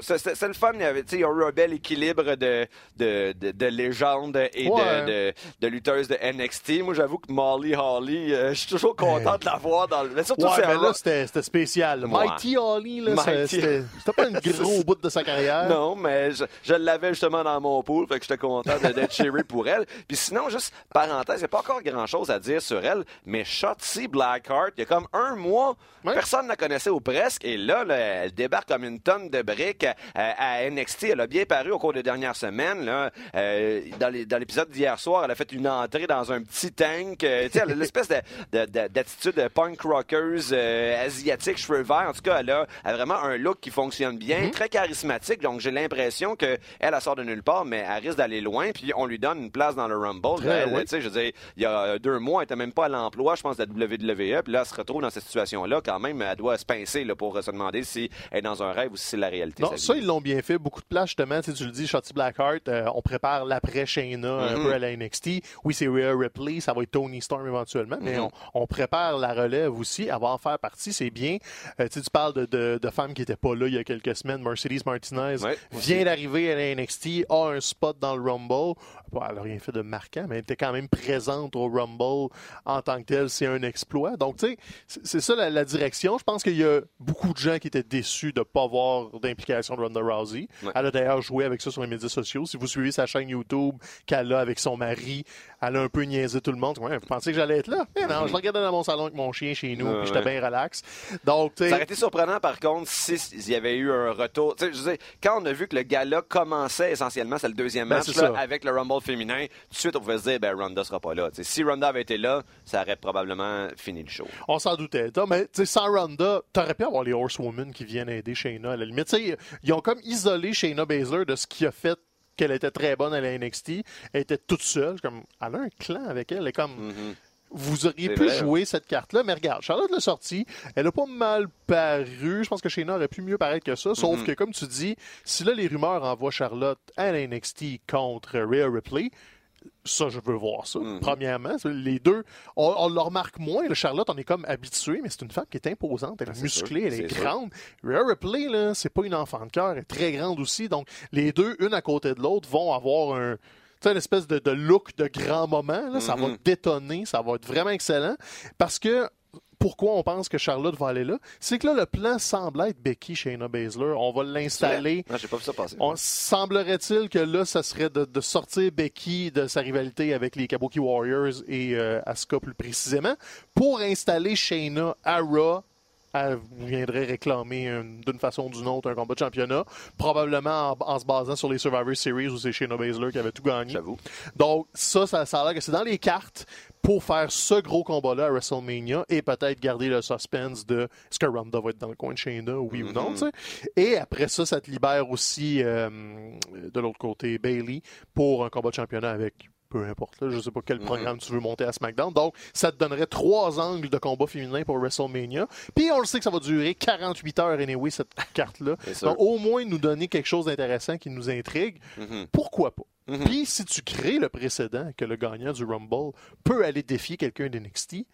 c'est le fun, il y, avait, eu un bel équilibre de, de, de, légende et de de lutteuse de NXT. Moi, j'avoue que Molly Holly, euh, je suis toujours content de la voir dans le. Mais surtout, ouais, mais là, c'était spécial. Mighty Holly, là, c'était pas une [laughs] gros bout de sa carrière. Non, mais je, je l'avais justement dans mon pool, fait que j'étais content d'être cheery [laughs] pour elle. Puis sinon, juste parenthèse, il n'y a pas encore grand chose à dire sur elle, mais Shotzi Blackheart, il y a comme un mois, personne ne la connaissait ou presque, et là, elle débarque comme une tonne de briques à, à, NXT. Elle a bien paru au cours des dernières semaines. Là. Euh, dans l'épisode d'hier soir, elle a fait une entrée dans un petit tank. Euh, tu sais, l'espèce d'attitude de, punk rockers euh, asiatique, cheveux verts. En tout cas, elle a, vraiment un look qui fonctionne bien, mm-hmm. très charismatique. Donc, j'ai l'impression qu'elle, elle sort de nulle part, mais elle risque d'aller loin. Puis, on lui donne une place dans le Rumble. Tu sais, je veux dire, il y a deux mois, elle était même pas à l'emploi, je pense, de la WWE. Puis là, elle se retrouve dans cette situation-là. Quand même, elle doit se pincer là, pour se demander si elle est dans un rêve ou si c'est la réalité. Non, ça, ils l'ont bien fait. Beaucoup de place, justement. Tu, tu le dis, Shotty Blackheart, euh, on prépare l'après Shayna un mm-hmm. peu à la NXT oui, c'est Rhea Ripley, ça va être Tony Storm éventuellement, mais mhm. on, prépare la relève aussi, à en faire partie, c'est bien. Euh, tu parles de, femmes qui n'étaient pas là il y a quelques semaines. Mercedes Martinez vient d'arriver à la NXT, a un spot dans le Rumble. elle n'a rien fait de marquant, mais elle était quand même présente au Rumble en tant que telle. C'est un exploit. Donc, tu sais, c'est ça la, direction. Je pense qu'il y a beaucoup de gens qui étaient déçus de ne pas avoir d'implication de Ronda Rousey. Elle a d'ailleurs joué avec ça sur les médias sociaux. Si vous suivez sa chaîne YouTube qu'elle a avec son mari, elle a un peu niaisé tout le monde. Ouais, vous pensez que j'allais être là? Mais non, je regardais dans mon salon avec mon chien chez nous, puis j'étais bien relax. Donc, ça aurait été surprenant, par contre, s'il y avait eu un retour. je quand on a vu que le gala commençait essentiellement, c'est le deuxième ben, match, avec le Rumble féminin, tout de suite, on pouvait se dire, ben, Ronda sera pas là. si Ronda avait été là, ça aurait probablement fini le show. On s'en doutait. Mais sans Ronda, t'aurais pu avoir les Horsewomen qui viennent aider Shayna à la limite. ils ont comme isolé Shayna Baszler de ce qui a fait qu'elle était très bonne à la NXT. Elle était toute seule. Comme, elle a un clan avec elle. Elle est comme. Mm-hmm. vous auriez pu vrai. jouer cette carte-là, mais regarde, Charlotte l'a sortie, elle a pas mal paru, je pense que Shayna aurait pu mieux paraître que ça, sauf Mhm. que, comme tu dis, si là, les rumeurs envoient Charlotte à la NXT contre Rhea Ripley, ça, je veux voir ça. Mhm. Premièrement, les deux, on, on le remarque moins. là, Charlotte, on est comme habitué, mais c'est une femme qui est imposante. Elle est Ah, musclée, sûr, elle est, grande. Rhea Ripley, là, c'est pas une enfant de cœur, elle est très grande aussi. Donc, les deux, une à côté de l'autre, vont avoir un. une espèce de, de look de grand moment. là. Ça va Mhm. détonner, ça va être vraiment excellent. Parce que pourquoi on pense que Charlotte va aller là? C'est que là, le plan semble être Becky Shayna Baszler. On va l'installer. Non, j'ai pas vu ça passer. On semblerait-il que là, ça serait de, de sortir Becky de sa rivalité avec les Kabuki Warriors et euh, Asuka plus précisément pour installer Shayna à Raw. Elle viendrait réclamer une- d'une façon ou d'une autre un combat de championnat, probablement en, en se basant sur les Survivor Series où c'est Shayna Baszler qui avait tout gagné. J'avoue. Donc, ça, ça, ça a l'air que c'est dans les cartes pour faire ce gros combat-là à WrestleMania et peut-être garder le suspense de est-ce que Ronda va être dans le coin de Shayna, oui ou non, Mhm. Et après ça, ça te libère aussi euh, de l'autre côté Bailey pour un combat de championnat avec peu importe, là, je sais pas quel Mhm. programme tu veux monter à SmackDown. Donc, ça te donnerait trois angles de combat féminin pour WrestleMania. Puis, on le sait que ça va durer 48 heures anyway, cette [laughs] carte-là. Donc, au moins, nous donner quelque chose d'intéressant qui nous intrigue. Mhm. Pourquoi pas? Mhm. Puis, si tu crées le précédent que le gagnant du Rumble peut aller défier quelqu'un d'NXT,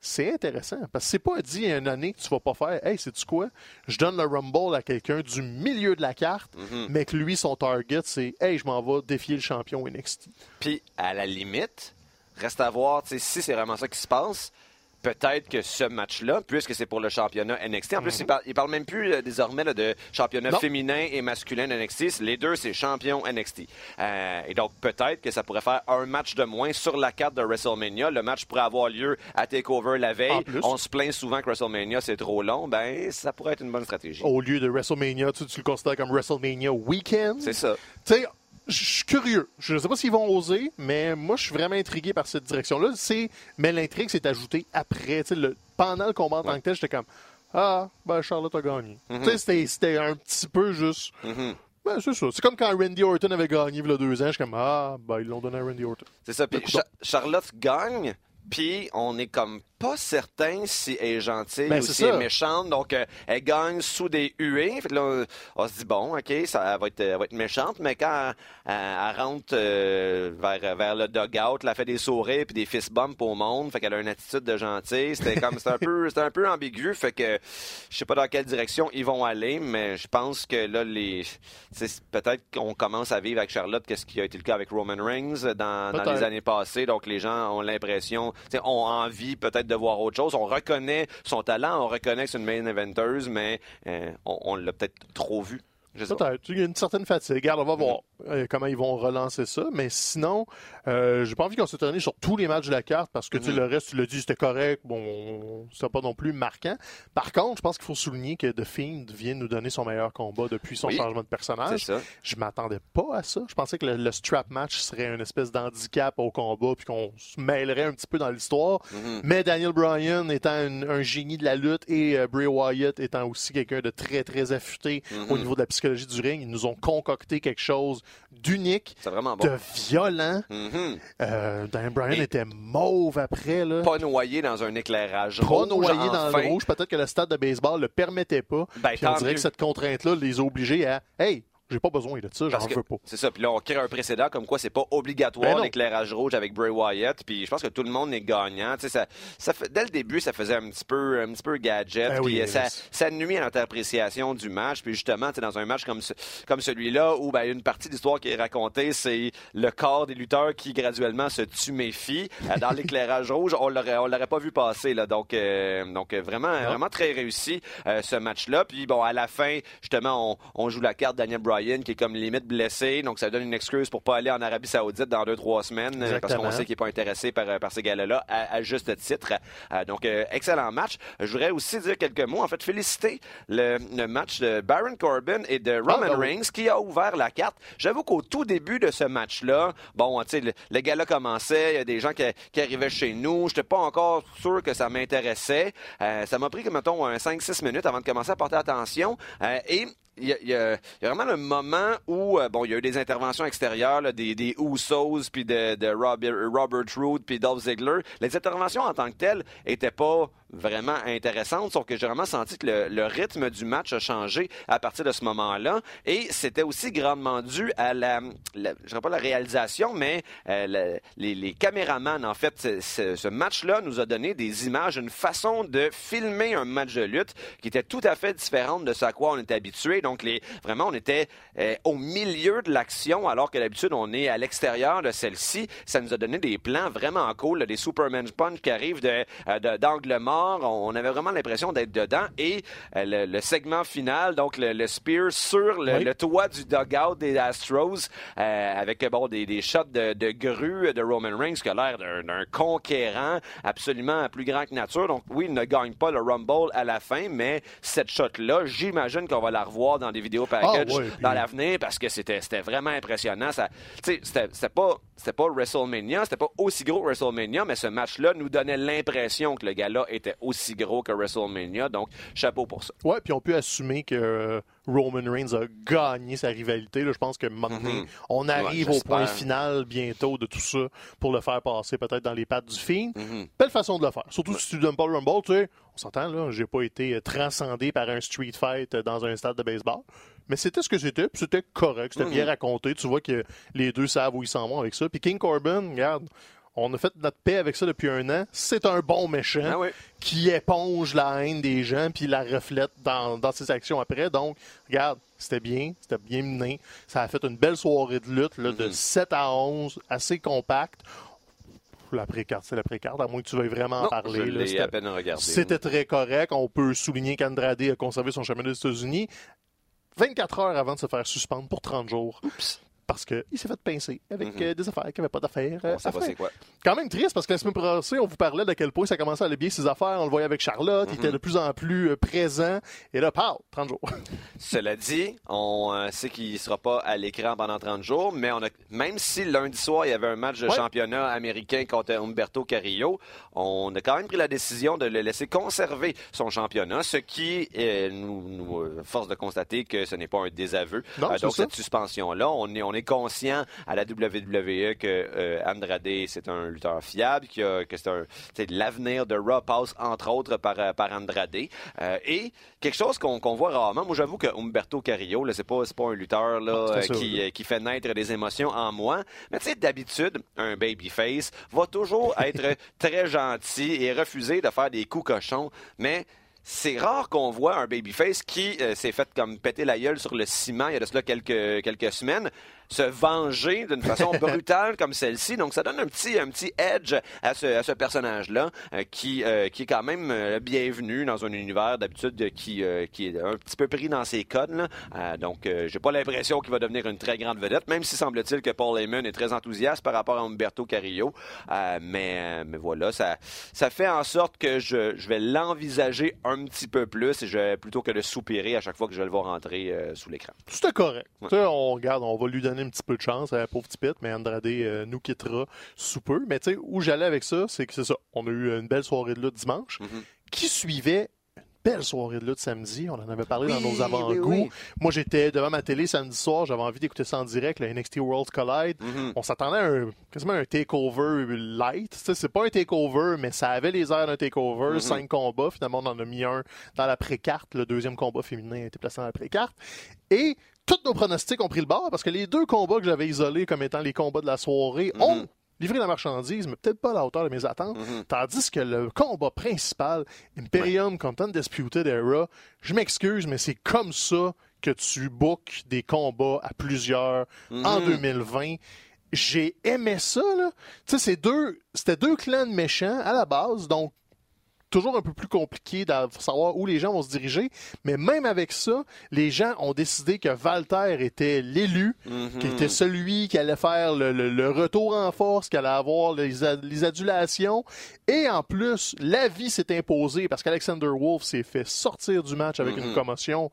c'est intéressant. Parce que c'est pas dit une année que tu vas pas faire Hey, sais-tu quoi? Je donne le Rumble à quelqu'un du milieu de la carte, Mhm. mais que lui, son target, c'est Hey, je m'en vais défier le champion NXT. Puis, à la limite, reste à voir tu si c'est vraiment ça qui se passe. Peut-être que ce match-là, puisque c'est pour le championnat NXT, en plus, il parle, il parle même plus euh, désormais là, de championnat Non. féminin et masculin NXT. Les deux, c'est champion NXT. Euh, et donc, peut-être que ça pourrait faire un match de moins sur la carte de WrestleMania. Le match pourrait avoir lieu à TakeOver la veille. On se plaint souvent que WrestleMania, c'est trop long. Ben, ça pourrait être une bonne stratégie. Au lieu de WrestleMania, tu, tu le considères comme WrestleMania Weekend? C'est ça. Tu sais, je suis curieux. Je ne sais pas s'ils vont oser, mais moi, je suis vraiment intrigué par cette direction-là. C'est, mais l'intrigue s'est ajoutée après. Le- pendant le combat en tant que tel, j'étais comme Ah, ben Charlotte a gagné. Tu sais, c'était- un petit peu juste. Mhm. Ben, c'est ça. C'est comme quand Randy Orton avait gagné il y a deux ans. Je suis comme Ah, ben ils l'ont donné à Randy Orton. C'est ça. Puis Charlotte gagne, puis on est comme pas certain si elle est gentille Ben, ou si elle est méchante. Donc, euh, elle gagne sous des huées. Fait que là, on, on se dit, bon, OK, ça elle va être, elle va être méchante, mais quand elle, elle rentre euh, vers, vers le dugout, elle fait des sourires puis des fist bumps au monde. Fait qu'elle a une attitude de gentille. C'était comme, c'était un peu, [laughs] c'était un peu ambigu. Fait que je sais pas dans quelle direction ils vont aller, mais je pense que là, les, peut-être qu'on commence à vivre avec Charlotte qu'est-ce qui a été le cas avec Roman Reigns dans, dans les années passées. Donc, les gens ont l'impression, ont envie peut-être de voir autre chose. On reconnaît son talent, on reconnaît que c'est une main eventeuse, mais euh, on l'a peut-être trop vu. Peut-être. Il y a une certaine fatigue. Regarde, on va voir euh, comment ils vont relancer ça. Mais sinon, euh, j'ai pas envie qu'on se tourne sur tous les matchs de la carte parce que tu Mhm. le reste, tu l'as dit, c'était correct. Bon, c'était pas non plus marquant. Par contre, je pense qu'il faut souligner que The Fiend vient nous donner son meilleur combat depuis son Oui. changement de personnage. Je m'attendais pas à ça. Je pensais que le, le strap match serait une espèce d'handicap au combat puis qu'on se mêlerait un petit peu dans l'histoire. Mhm. Mais Daniel Bryan étant une- un génie de la lutte et euh, Bray Wyatt étant aussi quelqu'un de très très affûté au niveau de la psychologie du ring, ils nous ont concocté quelque chose d'unique, bon. de violent. Euh, Daniel Bryan Et- était mauve après là. Pas noyé dans un éclairage Pas rouge, noyé dans le rouge. Peut-être que le stade de baseball le permettait pas. Ben, Puis on dirait mieux. que cette contrainte-là les a obligés à Hey, j'ai pas besoin de ça, j'en veux pas. C'est ça. Puis là, on crée un précédent comme quoi c'est pas obligatoire Ben non. l'éclairage rouge avec Bray Wyatt. Puis je pense que tout le monde est gagnant. Tu sais, ça, ça fait, dès le début, ça faisait un petit peu, un petit peu gadget. Ben puis oui, euh, ça, ça nuit à notre appréciation du match. Puis justement, tu sais, dans un match comme, ce- comme celui-là, où ben, une partie de l'histoire qui est racontée, c'est le corps des lutteurs qui graduellement se tuméfie. Euh, dans [laughs] l'éclairage rouge, on l'aurait, on l'aurait pas vu passer. Là. Donc, euh, donc vraiment, vraiment très réussi euh, ce match-là. Puis bon, à la fin, justement, on, on joue la carte Daniel Bryan qui est comme limite blessé. Donc, ça donne une excuse pour pas aller en Arabie Saoudite dans deux, trois semaines. euh, parce qu'on sait qu'il est pas intéressé par, euh, par ces gars-là à, à juste titre. Euh, donc, excellent match. Je voudrais aussi dire quelques mots. En fait, féliciter le, le match de Baron Corbin et de Roman ben oui. Reigns qui a ouvert la carte. J'avoue qu'au tout début de ce match-là, bon, tu sais, le, le gars-là commençait, il y a des gens qui, qui arrivaient chez nous. J'étais pas encore sûr que ça m'intéressait. Euh, ça m'a pris, mettons, un 5-6 minutes avant de commencer à porter attention. Euh, et il y, a, vraiment le moment où, euh, bon, il y a eu des interventions extérieures, des, des puis de, de Robert, Robert puis Dolph Ziggler. Les interventions en tant que telles étaient pas vraiment intéressantes, sauf que j'ai vraiment senti que le, rythme du match a changé à partir de ce moment-là. Et c'était aussi grandement dû à la, la je pas la réalisation, mais euh, les, caméramans, en fait, ce, match-là nous a donné des images, une façon de filmer un match de lutte qui était tout à fait différente de ce à quoi on était habitué. Donc, vraiment, on était euh, au milieu de l'action, alors que d'habitude, on est à l'extérieur de celle-ci. Ça nous a donné des plans vraiment cool, là, des Superman Punch qui arrivent euh, de- d'angle mort. On, avait vraiment l'impression d'être dedans. Et euh, le, le segment final, donc le, le spear sur le, Oui. le toit du dugout des Astros, euh, avec bon, des, des shots de, de grue de Roman Reigns qui a l'air d'un, conquérant absolument plus grand que nature. Donc oui, il ne gagne pas le Rumble à la fin, mais cette shot-là, j'imagine qu'on va la revoir dans des vidéos package Ah, puis- dans l'avenir parce que c'était, vraiment impressionnant. C'était, pas, c'était pas WrestleMania, c'était pas aussi gros WrestleMania, mais ce match-là nous donnait l'impression que le gars-là était aussi gros que WrestleMania. Donc, chapeau pour ça. Ouais, puis on peut assumer que euh, Roman Reigns a gagné sa rivalité. là. Je pense que maintenant, Mhm. on arrive Ouais, au point final bientôt de tout ça pour le faire passer peut-être dans les pattes du film. Mhm. Belle façon de le faire. Surtout si tu donnes pas le Rumble, tu sais, on s'entend là, j'ai pas été euh, transcendé par un street fight euh, dans un stade de baseball. Mais c'était ce que c'était, puis c'était correct, c'était Mhm. bien raconté. Tu vois que les deux savent où ils s'en vont avec ça. Puis King Corbin, regarde, on a fait notre paix avec ça depuis un an. C'est un bon méchant Ah oui. qui éponge la haine des gens puis la reflète dans, dans ses actions après. Donc, regarde, c'était bien, c'était bien mené. Ça a fait une belle soirée de lutte là, de Mhm. 7 à 11, assez compacte. L'après-carte, c'est l'après-carte, à moins que tu veuilles vraiment en Non, parler. C'était- très correct. On peut souligner qu'Andrade a conservé son chemin des États-Unis 24 heures avant de se faire suspendre pour 30 jours. Oups. Parce qu'il s'est fait pincer avec Mhm. euh, des affaires qui n'avaient pas d'affaires. euh, On sait pas faire. c'est quoi? Quand même triste parce que la semaine passée, on vous parlait de quel point ça commençait à aller bien ses affaires. On le voyait avec Charlotte. Il Mhm. était de plus en plus euh, présent. Et là, pow, 30 jours. [laughs] Cela dit, on euh, sait qu'il ne sera pas à l'écran pendant 30 jours, mais on a, même si lundi soir, il y avait un match de Ouais. championnat américain contre Humberto Carrillo, on a quand même pris la décision de le laisser conserver son championnat, ce qui euh, nous, nous, euh, force de constater que ce n'est pas un désaveu. Non, donc, ça. cette suspension-là, on est, on est conscient à la WWE que euh, Andrade, c'est un lutteur fiable, y a- que c'est un- l'avenir de Raw passe, entre autres, par, euh, par Andrade. Euh, et quelque chose qu'on qu'on voit rarement, moi j'avoue que Humberto Carrillo, c'est pas, pas un lutteur là, ça, qui, qui fait naître des émotions en moi. Mais tu sais, d'habitude, un babyface va toujours [laughs] être très gentil et refuser de faire des coups cochons. Mais c'est rare qu'on voit un babyface qui euh, s'est fait comme péter la gueule sur le ciment il y a de cela quelques, quelques semaines se venger d'une façon [laughs] brutale comme celle-ci. Donc, ça donne un petit, un petit edge à ce, à ce personnage-là euh, qui, euh, qui est quand même euh, bienvenu dans un univers d'habitude qui, euh, qui est un petit peu pris dans ses codes. là. Donc, j'ai pas l'impression qu'il va devenir une très grande vedette, même si semble-t-il que Paul Heyman est très enthousiaste par rapport à Umberto Carrillo. Mais, mais voilà, ça, ça fait en sorte que je, je vais l'envisager un petit peu plus et je plutôt que de soupirer à chaque fois que je vais le voir rentrer sous l'écran. C'était correct. Ouais. Tu sais, On regarde, on va lui donner un petit peu de chance à la pauvre mais Andrade euh, nous quittera sous peu. Mais tu sais, où j'allais avec ça, c'est que c'est ça. On a eu une belle soirée de lutte dimanche Mhm. qui suivait une belle soirée de lutte samedi? On en avait parlé dans nos avant-goûts. oui, oui. Moi, j'étais devant ma télé samedi soir. J'avais envie d'écouter ça en direct, le NXT World Collide. Mhm. On s'attendait à un, quasiment un takeover light. Tu sais, C'est pas un takeover, mais ça avait les airs d'un takeover. Mhm. Cinq combats. Finalement, on en a mis un dans la pré-carte. Le deuxième combat féminin a été placé dans la pré-carte. Et tous nos pronostics ont pris le bord parce que les deux combats que j'avais isolés comme étant les combats de la soirée Mhm. ont livré la marchandise, mais peut-être pas à la hauteur de mes attentes. Mhm. Tandis que le combat principal, Imperium contre Undisputed Era, je m'excuse, mais c'est comme ça que tu bookes des combats à plusieurs en Mhm. 2020. J'ai aimé ça, là. Tu sais, c'est deux, c'était deux clans de méchants à la base, donc toujours un peu plus compliqué de savoir où les gens vont se diriger. Mais même avec ça, les gens ont décidé que Walter était l'élu, Mhm. qui était celui qui allait faire le, le- le retour en force, qui allait avoir les, adulations. Et en plus, la vie s'est imposée parce qu'Alexander Wolf s'est fait sortir du match avec une Mhm. commotion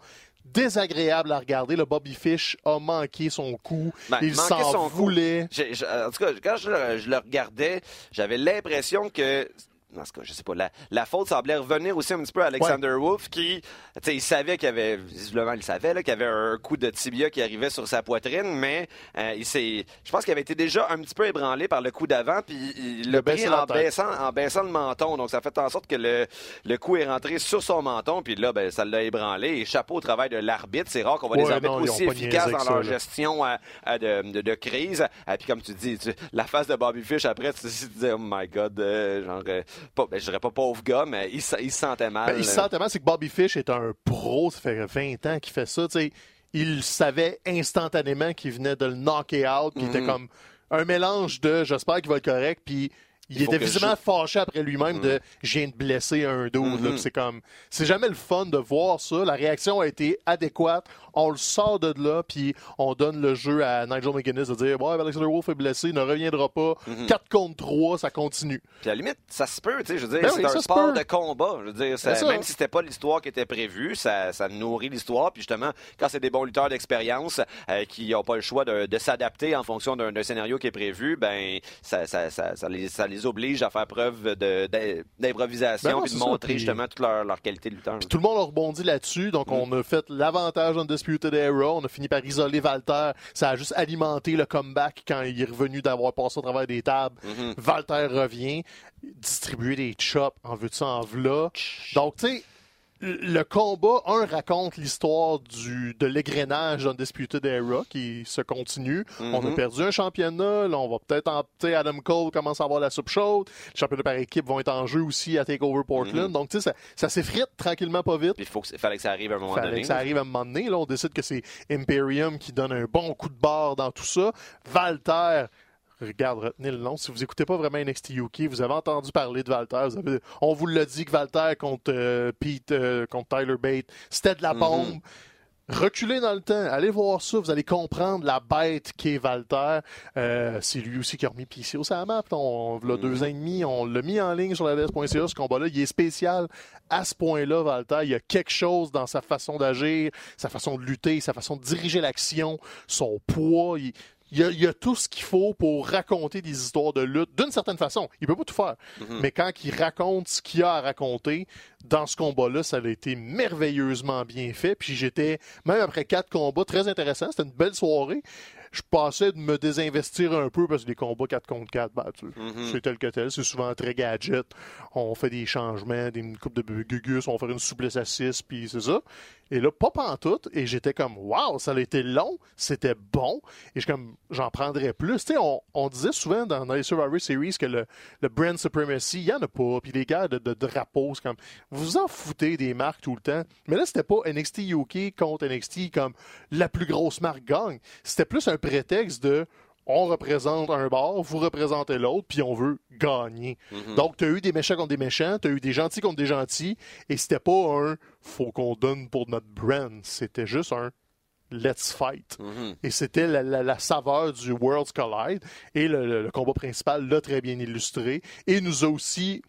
désagréable à regarder. Le Bobby Fish a manqué son coup. Ben, il s'en coup. voulait. En tout cas, quand je le regardais, j'avais l'impression que en tout cas, je sais pas, la, la faute semblait revenir aussi un petit peu à Alexander Wolf qui, tu sais, il savait qu'il y avait, visiblement, il savait qu'il y avait un coup de tibia qui arrivait sur sa poitrine, mais euh, il s'est, je pense qu'il avait été déjà un petit peu ébranlé par le coup d'avant, puis il l'a pris en baissant, en baissant le menton. Donc, ça fait en sorte que le, le coup est rentré sur son menton, puis là, ben, ça l'a ébranlé. Et chapeau au travail de l'arbitre. C'est rare qu'on voit des arbitres aussi efficaces dans leur gestion de, de, crise. Et puis, comme tu dis, la face de Bobby Fish après, tu te dis, oh my God, euh, genre, euh, pas, ben, je dirais pas pauvre gars, mais il, il se sentait mal. Ben, il se sentait mal, c'est que Bobby Fish est un pro, ça fait 20 ans qu'il fait ça, tu sais. Il savait instantanément qu'il venait de le knocker out, puis il était mhm. comme un mélange de j'espère qu'il va être correct, puis il, était visiblement fâché après lui-même de mm. je viens de blesser un dos. Mm-hmm. C'est comme c'est jamais le fun de voir ça. La réaction a été adéquate. On le sort de là, puis on donne le jeu à Nigel McGuinness de dire ouais, Alexander Wolf est blessé, il ne reviendra pas. 4 mm-hmm. contre 3, ça continue. Puis à la limite, ça se peut, tu sais, je veux dire, ben c'est un sport de combat. Je veux dire, même si c'était pas l'histoire qui était prévue, ça, ça nourrit l'histoire. Puis justement, quand c'est des bons lutteurs d'expérience euh, qui n'ont pas le choix de, de s'adapter en fonction d'un scénario qui est prévu, ben ça, ça, les, ça les les oblige à faire preuve d'improvisation et ben de montrer justement toute leur, qualité de lutteur. tout le monde a rebondi là-dessus, donc mm. on a fait l'avantage Undisputed Era, on a fini par isoler Walter, ça a juste alimenté le comeback quand il est revenu d'avoir passé au travers des tables. Mm-hmm. Walter revient, distribuer des chops, en veux-tu en v'là. Donc, tu sais, le combat, un, raconte l'histoire du de l'égrenage d'Undisputed Era qui se continue. On a mhm. perdu un championnat. Là, on va peut-être en. Adam Cole commence à avoir la soupe chaude. Les championnats par équipe vont être en jeu aussi à Takeover Portland. Mhm. Donc, tu sais, ça, ça s'effrite tranquillement pas vite. Il faut fallait que ça arrive à un moment donné. Fallait que ça arrive à un moment donné. Là, on décide que c'est Imperium qui donne un bon coup de barre dans tout ça. Valter regarde, retenez le nom. Si vous n'écoutez pas vraiment NXT UK, vous avez entendu parler de Valter. on vous l'a dit que Valter contre euh, Pete, euh, contre Tyler Bate, c'était de la mhm. bombe. Reculez dans le temps, allez voir ça, vous allez comprendre la bête qu'est Valter. Euh, c'est lui aussi qui a remis PC au map. On l'a deux mhm. ans et demi, on l'a mis en ligne sur la DS.ca, ce combat-là. Il est spécial à ce point-là, Valter. Il y a quelque chose dans sa façon d'agir, sa façon de lutter, sa façon de diriger l'action, son poids. Il, il y, a, tout ce qu'il faut pour raconter des histoires de lutte d'une certaine façon. Il peut pas tout faire. Mhm. Mais quand il raconte ce qu'il a à raconter, dans ce combat-là, ça a été merveilleusement bien fait. Puis j'étais, même après quatre combats, très intéressant. C'était une belle soirée je passais de me désinvestir un peu parce que les combats 4 contre 4, bah, mm-hmm. c'est tel que tel. C'est souvent très gadget. On fait des changements, des coupes de gugus, on fait une souplesse à 6, puis c'est ça. Et là, pas tout. Et j'étais comme, waouh, ça a été long, c'était bon. Et je comme, j'en prendrais plus. Tu sais, on, disait souvent dans les Survivor Series que le, le brand supremacy, il y en a pas. Puis les gars de, de drapeaux, c'est comme, vous en foutez des marques tout le temps. Mais là, c'était pas NXT UK contre NXT comme la plus grosse marque gagne. C'était plus un prétexte de on représente un bord, vous représentez l'autre, puis on veut gagner. Mhm. Donc, tu as eu des méchants contre des méchants, tu as eu des gentils contre des gentils, et c'était pas un faut qu'on donne pour notre brand, c'était juste un let's fight. Mhm. Et c'était la, saveur du Worlds Collide, et le, le combat principal l'a très bien illustré, et nous a aussi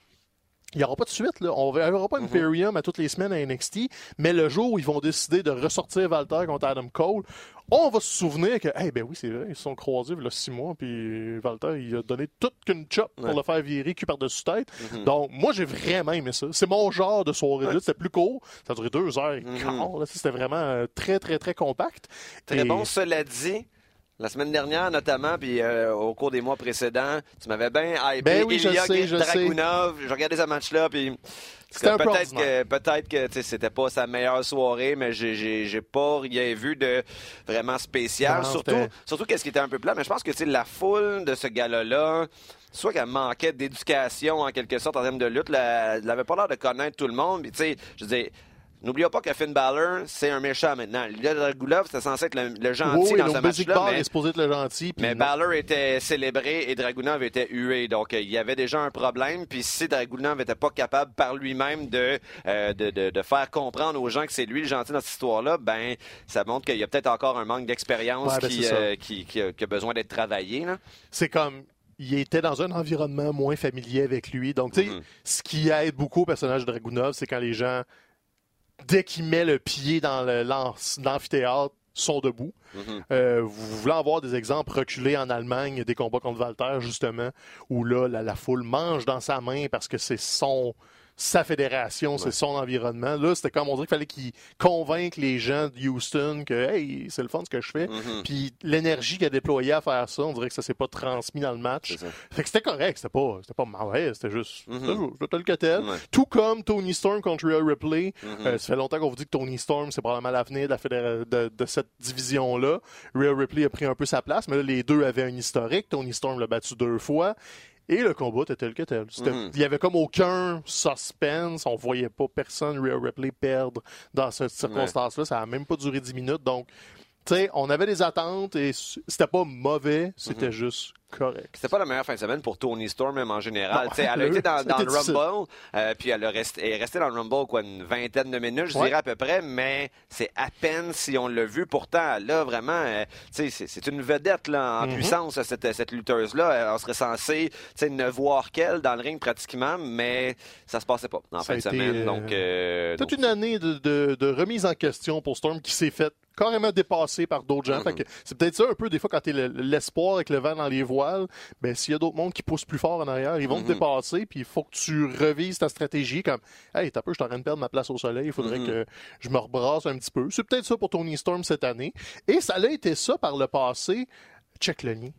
il n'y aura pas de suite, là. On verra pas mhm. Imperium à toutes les semaines à NXT, mais le jour où ils vont décider de ressortir Walter contre Adam Cole, on va se souvenir que, eh ben oui, c'est vrai, ils se sont croisés il y a six mois, puis Walter, il a donné toute qu'une chop pour le faire virer cul par-dessus tête. Mhm. Donc, moi, j'ai vraiment aimé ça. C'est mon genre de soirée là C'était plus court. Ça a duré deux heures et mhm. quart. C'était vraiment euh, très, très, très compact. Très bon, cela dit. La semaine dernière, notamment, puis euh, au cours des mois précédents, tu m'avais bien hypé. Ben oui, je sais, je Dragunov. Je regardais ce match-là, puis peut-être que peut-être que c'était pas sa meilleure soirée, mais j'ai j'ai pas rien vu de vraiment spécial. surtout surtout qu'est-ce qui était un peu plat. Mais je pense que la foule de ce gars-là soit qu'elle manquait d'éducation en quelque sorte en termes de lutte, elle n'avait pas l'air de connaître tout le monde. Puis tu sais, je dis N'oublions pas que Finn Balor, c'est un méchant maintenant. Le Dragulov, c'était censé être le, gentil dans ce match-là. Mais, supposé être le gentil, mais Balor était célébré et Dragunov était hué. Donc, il y avait déjà un problème. Puis si Dragunov n'était pas capable par lui-même de, euh, de, de, faire comprendre aux gens que c'est lui le gentil dans cette histoire-là, ben ça montre qu'il y a peut-être encore un manque d'expérience ben, euh, qui, qui, qui, a besoin d'être travaillé. C'est comme il était dans un environnement moins familier avec lui. Donc, tu sais, mm-hmm. ce qui aide beaucoup au personnage de Dragunov, c'est quand les gens dès qu'il met le pied dans l'amphithéâtre, sont debout. Mhm. Euh, vous voulez avoir des exemples reculés en Allemagne, des combats contre Walter, justement, où là, la, la foule mange dans sa main parce que c'est son sa fédération, c'est son environnement. Là, c'était comme on dirait qu'il fallait qu'il convainque les gens de Houston que hey, c'est le fun ce que je fais. Mhm. Puis l'énergie qu'il a déployée à faire ça, on dirait que ça s'est pas transmis dans le match. Fait que c'était correct, c'était pas, c'était pas mauvais, c'était juste, c'était le que tel. Ouais. Tout comme Tony Storm contre Rhea Ripley. Euh, ça fait longtemps qu'on vous dit que Tony Storm, c'est probablement l'avenir de, la de, de cette division-là. Rhea Ripley a pris un peu sa place, mais là, les deux avaient un historique. Tony Storm l'a battu deux fois. Et le combat était tel que tel. Mhm. Il y avait comme aucun suspense. On voyait pas personne Rhea Ripley perdre dans cette circonstance-là. Ça a même pas duré 10 minutes. Donc, tu sais, on avait des attentes et c'était pas mauvais. C'était juste correct. C'était pas la meilleure fin de semaine pour Tony Storm, même en général. Non, Tu elle a été dans, le. Rumble, euh, puis elle, a resté, elle est restée dans le Rumble quoi, une vingtaine de minutes, je Ouais. dirais à peu près, mais c'est à peine si on l'a vu. Pourtant, là, vraiment, euh, tu c'est une vedette là, en Mhm. puissance, cette, cette lutteuse-là. On serait censé tu ne voir qu'elle dans le ring pratiquement, mais ça se passait pas en Ça fin de semaine. euh, Donc, euh, Toute donc- une année de, de- de remise en question pour Storm qui s'est faite carrément dépasser par d'autres gens. Mhm. C'est peut-être ça un peu des fois quand t'es le- l'espoir avec le vent dans les voiles. Ben, s'il y a d'autres mondes qui poussent plus fort en arrière, ils vont Mhm. te dépasser. Puis il faut que tu revises ta stratégie comme Hey, t'as peu, je suis en train de perdre ma place au soleil. Il faudrait Mhm. que je me rebrasse un petit peu. C'est peut-être ça pour Tony Storm cette année. Et ça l'a été ça par le passé. Check le lien.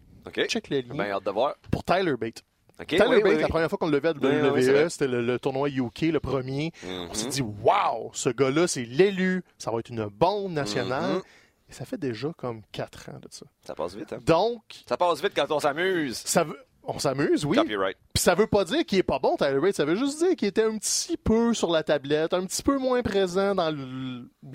Check le lien Ben, hâte de voir. pour Tyler Bate. OK, Tyler oui, Bate, oui, la oui. première fois qu'on le levait à WWE, c'était le, le tournoi UK, le premier. Mhm. On s'est dit, waouh, ce gars-là, c'est l'élu. Ça va être une bombe nationale. Mhm. Et ça fait déjà comme quatre ans de ça. Ça passe vite, hein? Donc, Ça passe vite quand on s'amuse. ça veut. On s'amuse, oui. Copyright. Puis ça veut pas dire qu'il est pas bon, Tyler Bate. Ça veut juste dire qu'il était un petit peu sur la tablette, un petit peu moins présent dans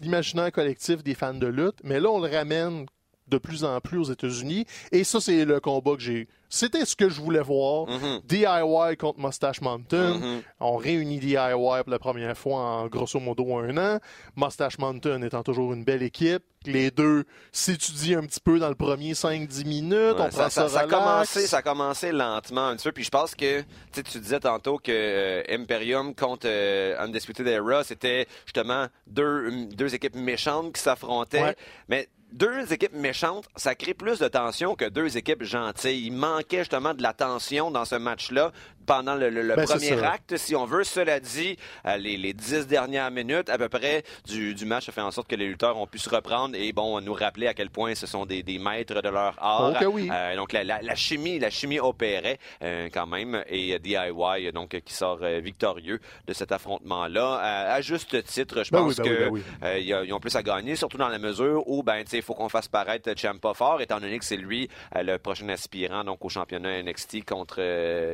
l'imaginaire collectif des fans de lutte. Mais là, on le ramène de plus en plus aux États-Unis. Et ça, c'est le combat que j'ai. C'était ce que je voulais voir. Mhm. DIY contre Mustache Mountain. Mhm. On réunit DIY pour la première fois en grosso modo un an. Mustache Mountain étant toujours une belle équipe. Les deux s'étudient un petit peu dans le premier 5-10 minutes. Ouais, on prend ça, ça, a commencé, ça a commencé lentement un petit peu. Puis je pense que tu sais, tu disais tantôt que euh, Imperium contre euh, Undisputed Era, c'était justement deux, deux équipes méchantes qui s'affrontaient. Ouais. Mais deux équipes méchantes, ça crée plus de tension que deux équipes gentilles. Il manquait justement de la tension dans ce match-là pendant le, le- le Ben, premier acte, si on veut. Cela dit, euh, les, les dix dernières minutes à peu près du, du match a fait en sorte que les lutteurs ont pu se reprendre et bon, nous rappeler à quel point ce sont des, des maîtres de leur art. Oh que oui. Euh, donc la, la- la chimie, la chimie opérait euh, quand même et euh, DIY donc qui sort euh, victorieux de cet affrontement-là à, à juste titre. Je Ben pense oui, ben que oui. ils, ont- plus à gagner, surtout dans la mesure où ben tu sais il faut qu'on fasse paraître Ciampa fort, étant donné que c'est lui le prochain aspirant donc au championnat NXT contre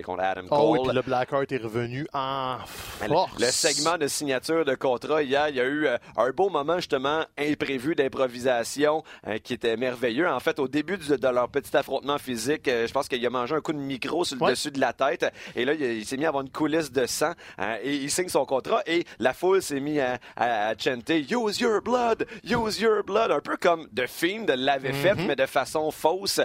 contre Adam Oh Cole. puis le Blackheart est revenu en force. Le segment de signature de contrat hier, il y a eu euh, un beau moment justement imprévu d'improvisation euh, qui était merveilleux. En fait, au début du- de leur petit affrontement physique, euh, je pense qu'il a mangé un coup de micro sur le Ouais. dessus de la tête et là, il, il s'est mis à avoir une coulisse de sang et il signe son contrat et la foule s'est mis à, à, à chanter « Use your blood! Use your blood! » Un peu comme The Fiend l'avait fait, mais de façon fausse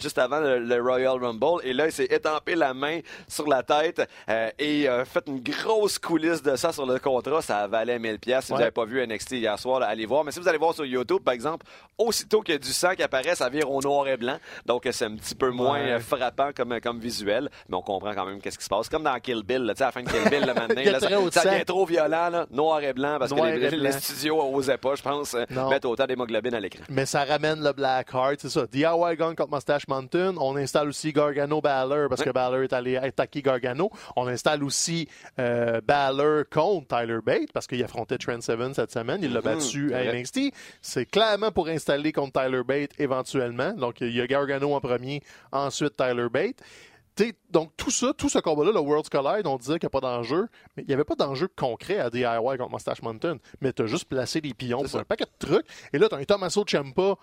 juste avant le, le Royal Rumble. Et là, il s'est étampé la main sur la tête euh, et euh, fait une grosse coulisse de ça sur le contrat. Ça valait 1000 pièces. Si vous n'avez pas vu NXT hier soir, là, allez voir. Mais si vous allez voir sur YouTube, par exemple, aussitôt qu'il y a du sang qui apparaît, ça vire au noir et blanc. Donc, euh, c'est un petit peu moins Ouais. frappant comme, comme visuel. Mais on comprend quand même qu'est-ce qui se passe. Comme dans Kill Bill. là, à la fin de Kill Bill, le [laughs] matin, là, ça, devient trop violent. Là, noir et blanc parce Noir que les, studios n'osaient pas, je pense, Non. mettre autant d'hémoglobine à l'écran. Mais ça ramène le Blackheart, c'est ça. DIY gagne contre Mustache Mountain. On installe aussi Gargano Balor parce que Balor est allé attaquer Gargano. On installe aussi euh, Balor contre Tyler Bate parce qu'il affrontait Trent Seven cette semaine. Il l'a Mhm, battu à. NXT. C'est clairement pour installer contre Tyler Bate éventuellement. Donc il y a Gargano en premier, ensuite Tyler Bate. T'sais, donc tout ça, tout ce combat-là, le World's Collide, on disait qu'il n'y a pas d'enjeu, mais il n'y avait pas d'enjeu concret à DIY contre Mustache Mountain. Mais tu as juste placé des pions pour ça. un paquet de trucs. Et là, tu as un Tommaso Ciampa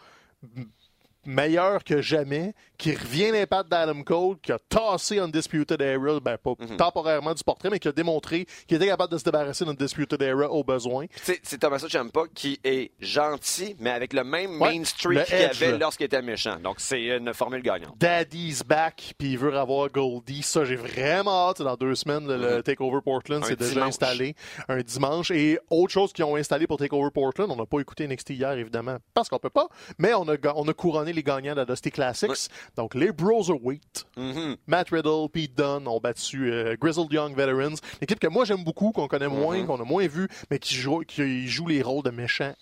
meilleur que jamais, qui revient l'impact d'Adam Cole, qui a tassé Undisputed Era, ben pas Mhm. temporairement du portrait, mais qui a démontré qu'il était capable de se débarrasser d'Undisputed Era au besoin. C'est Tommaso Ciampa qui est gentil, mais avec le même Ouais, main streak qu'il avait lorsqu'il était méchant. Donc, c'est une formule gagnante. Daddy's back, puis il veut revoir Goldie. Ça, j'ai vraiment hâte. Dans deux semaines, le, le Takeover Portland, Mhm. C'est déjà installé un dimanche. Et autre chose qu'ils ont installé pour Takeover Portland, on n'a pas écouté NXT hier, évidemment, parce qu'on peut pas, mais on a, ga- on a couronné les gagnants de la Dusty Classics. Donc, les Broserweight, Mhm. Matt Riddle, Pete Dunne ont battu euh, Grizzled Young Veterans. L'équipe que moi j'aime beaucoup, qu'on connaît moins, Mhm. qu'on a moins vu, mais qui joue, qui joue les rôles de méchants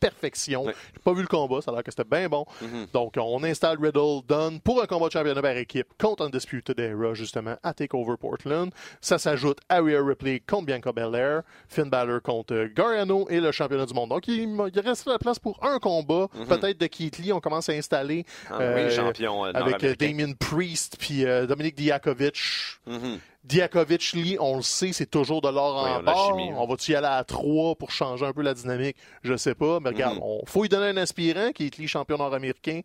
perfection. Ouais. J'ai pas vu le combat, ça a l'air que c'était bien bon. Mhm. Donc, on installe Riddle, Dunn pour un combat de championnat par équipe contre Undisputed Era, justement, à TakeOver Portland. Ça s'ajoute à Rhea Ripley contre Bianca Belair, Finn Balor contre Gargano et le championnat du monde. Donc, il, il reste la place pour un combat, peut-être de Keith Lee. On commence à installer Ah euh, oui, champion euh, avec euh. Damien Priest puis euh, Dominique Diakovic. Mhm. Diakovic, Lee, on le sait, c'est toujours de l'or Oui, en barre. chimie. On va-tu y aller à 3 pour changer un peu la dynamique? Je sais pas. Mais regarde, Mhm. on faut lui donner un aspirant qui est Lee champion nord-américain.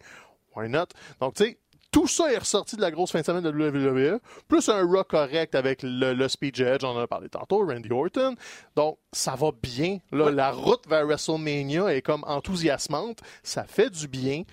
Why not? Donc, tu sais, tout ça est ressorti de la grosse fin de semaine de la WWE, plus un rock correct avec le, le speech edge, on en a parlé tantôt, Randy Orton. Donc, ça va bien. Là, La route vers WrestleMania est comme enthousiasmante. Ça fait du bien.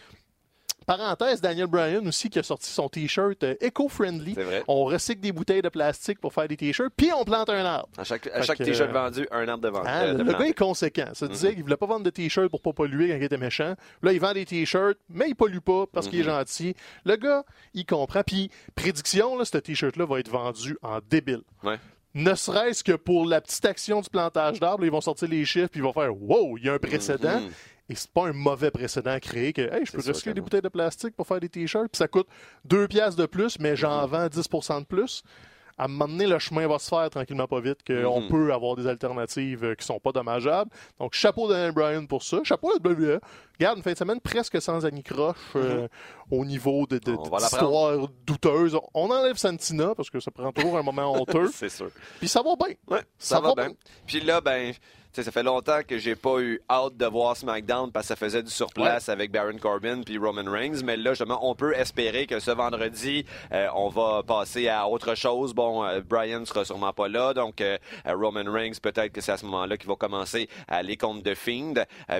Parenthèse, Daniel Bryan aussi qui a sorti son t-shirt euh, eco-friendly. On recycle des bouteilles de plastique pour faire des t-shirts, puis on plante un arbre. À chaque, à t-shirt euh, vendu, un arbre de vente. Hein, euh, le gars est conséquent. Ça disait qu'il voulait pas vendre de t-shirts pour pas polluer quand il était méchant. Là, il vend des t-shirts, mais il pollue pas parce qu'il est gentil. Le gars, il comprend. Puis, prédiction, là, ce t-shirt-là va être vendu en débile. Ouais. Ne serait-ce que pour la petite action du plantage d'arbres, ils vont sortir les chiffres puis ils vont faire Wow, il y a un précédent. Mhm. Et c'est pas un mauvais précédent à créer que hey, je peux recycler des non. bouteilles de plastique pour faire des t-shirts, puis ça coûte 2 piastres de plus, mais j'en vends 10% de plus. À un moment donné, le chemin va se faire tranquillement pas vite, qu'on Mhm. peut avoir des alternatives euh, qui sont pas dommageables. Donc, chapeau Daniel Bryan pour ça. Chapeau à WWE. Regarde, une fin de semaine presque sans anicroche euh, au niveau de, de, Mhm. On va d'histoires douteuses. On enlève Santina parce que ça prend toujours un moment [laughs] honteux. C'est sûr. Puis ça va bien. Ouais, ça, Ça va, va bien. Puis là, ben, sais, ça fait longtemps que j'ai pas eu hâte de voir SmackDown parce que ça faisait du surplace avec Baron Corbin puis Roman Reigns. Mais là, justement, on peut espérer que ce vendredi, euh, on va passer à autre chose. Bon, euh, Brian sera sûrement pas là, donc euh, euh, Roman Reigns, peut-être que c'est à ce moment-là qu'il va commencer à aller contre The Fiend.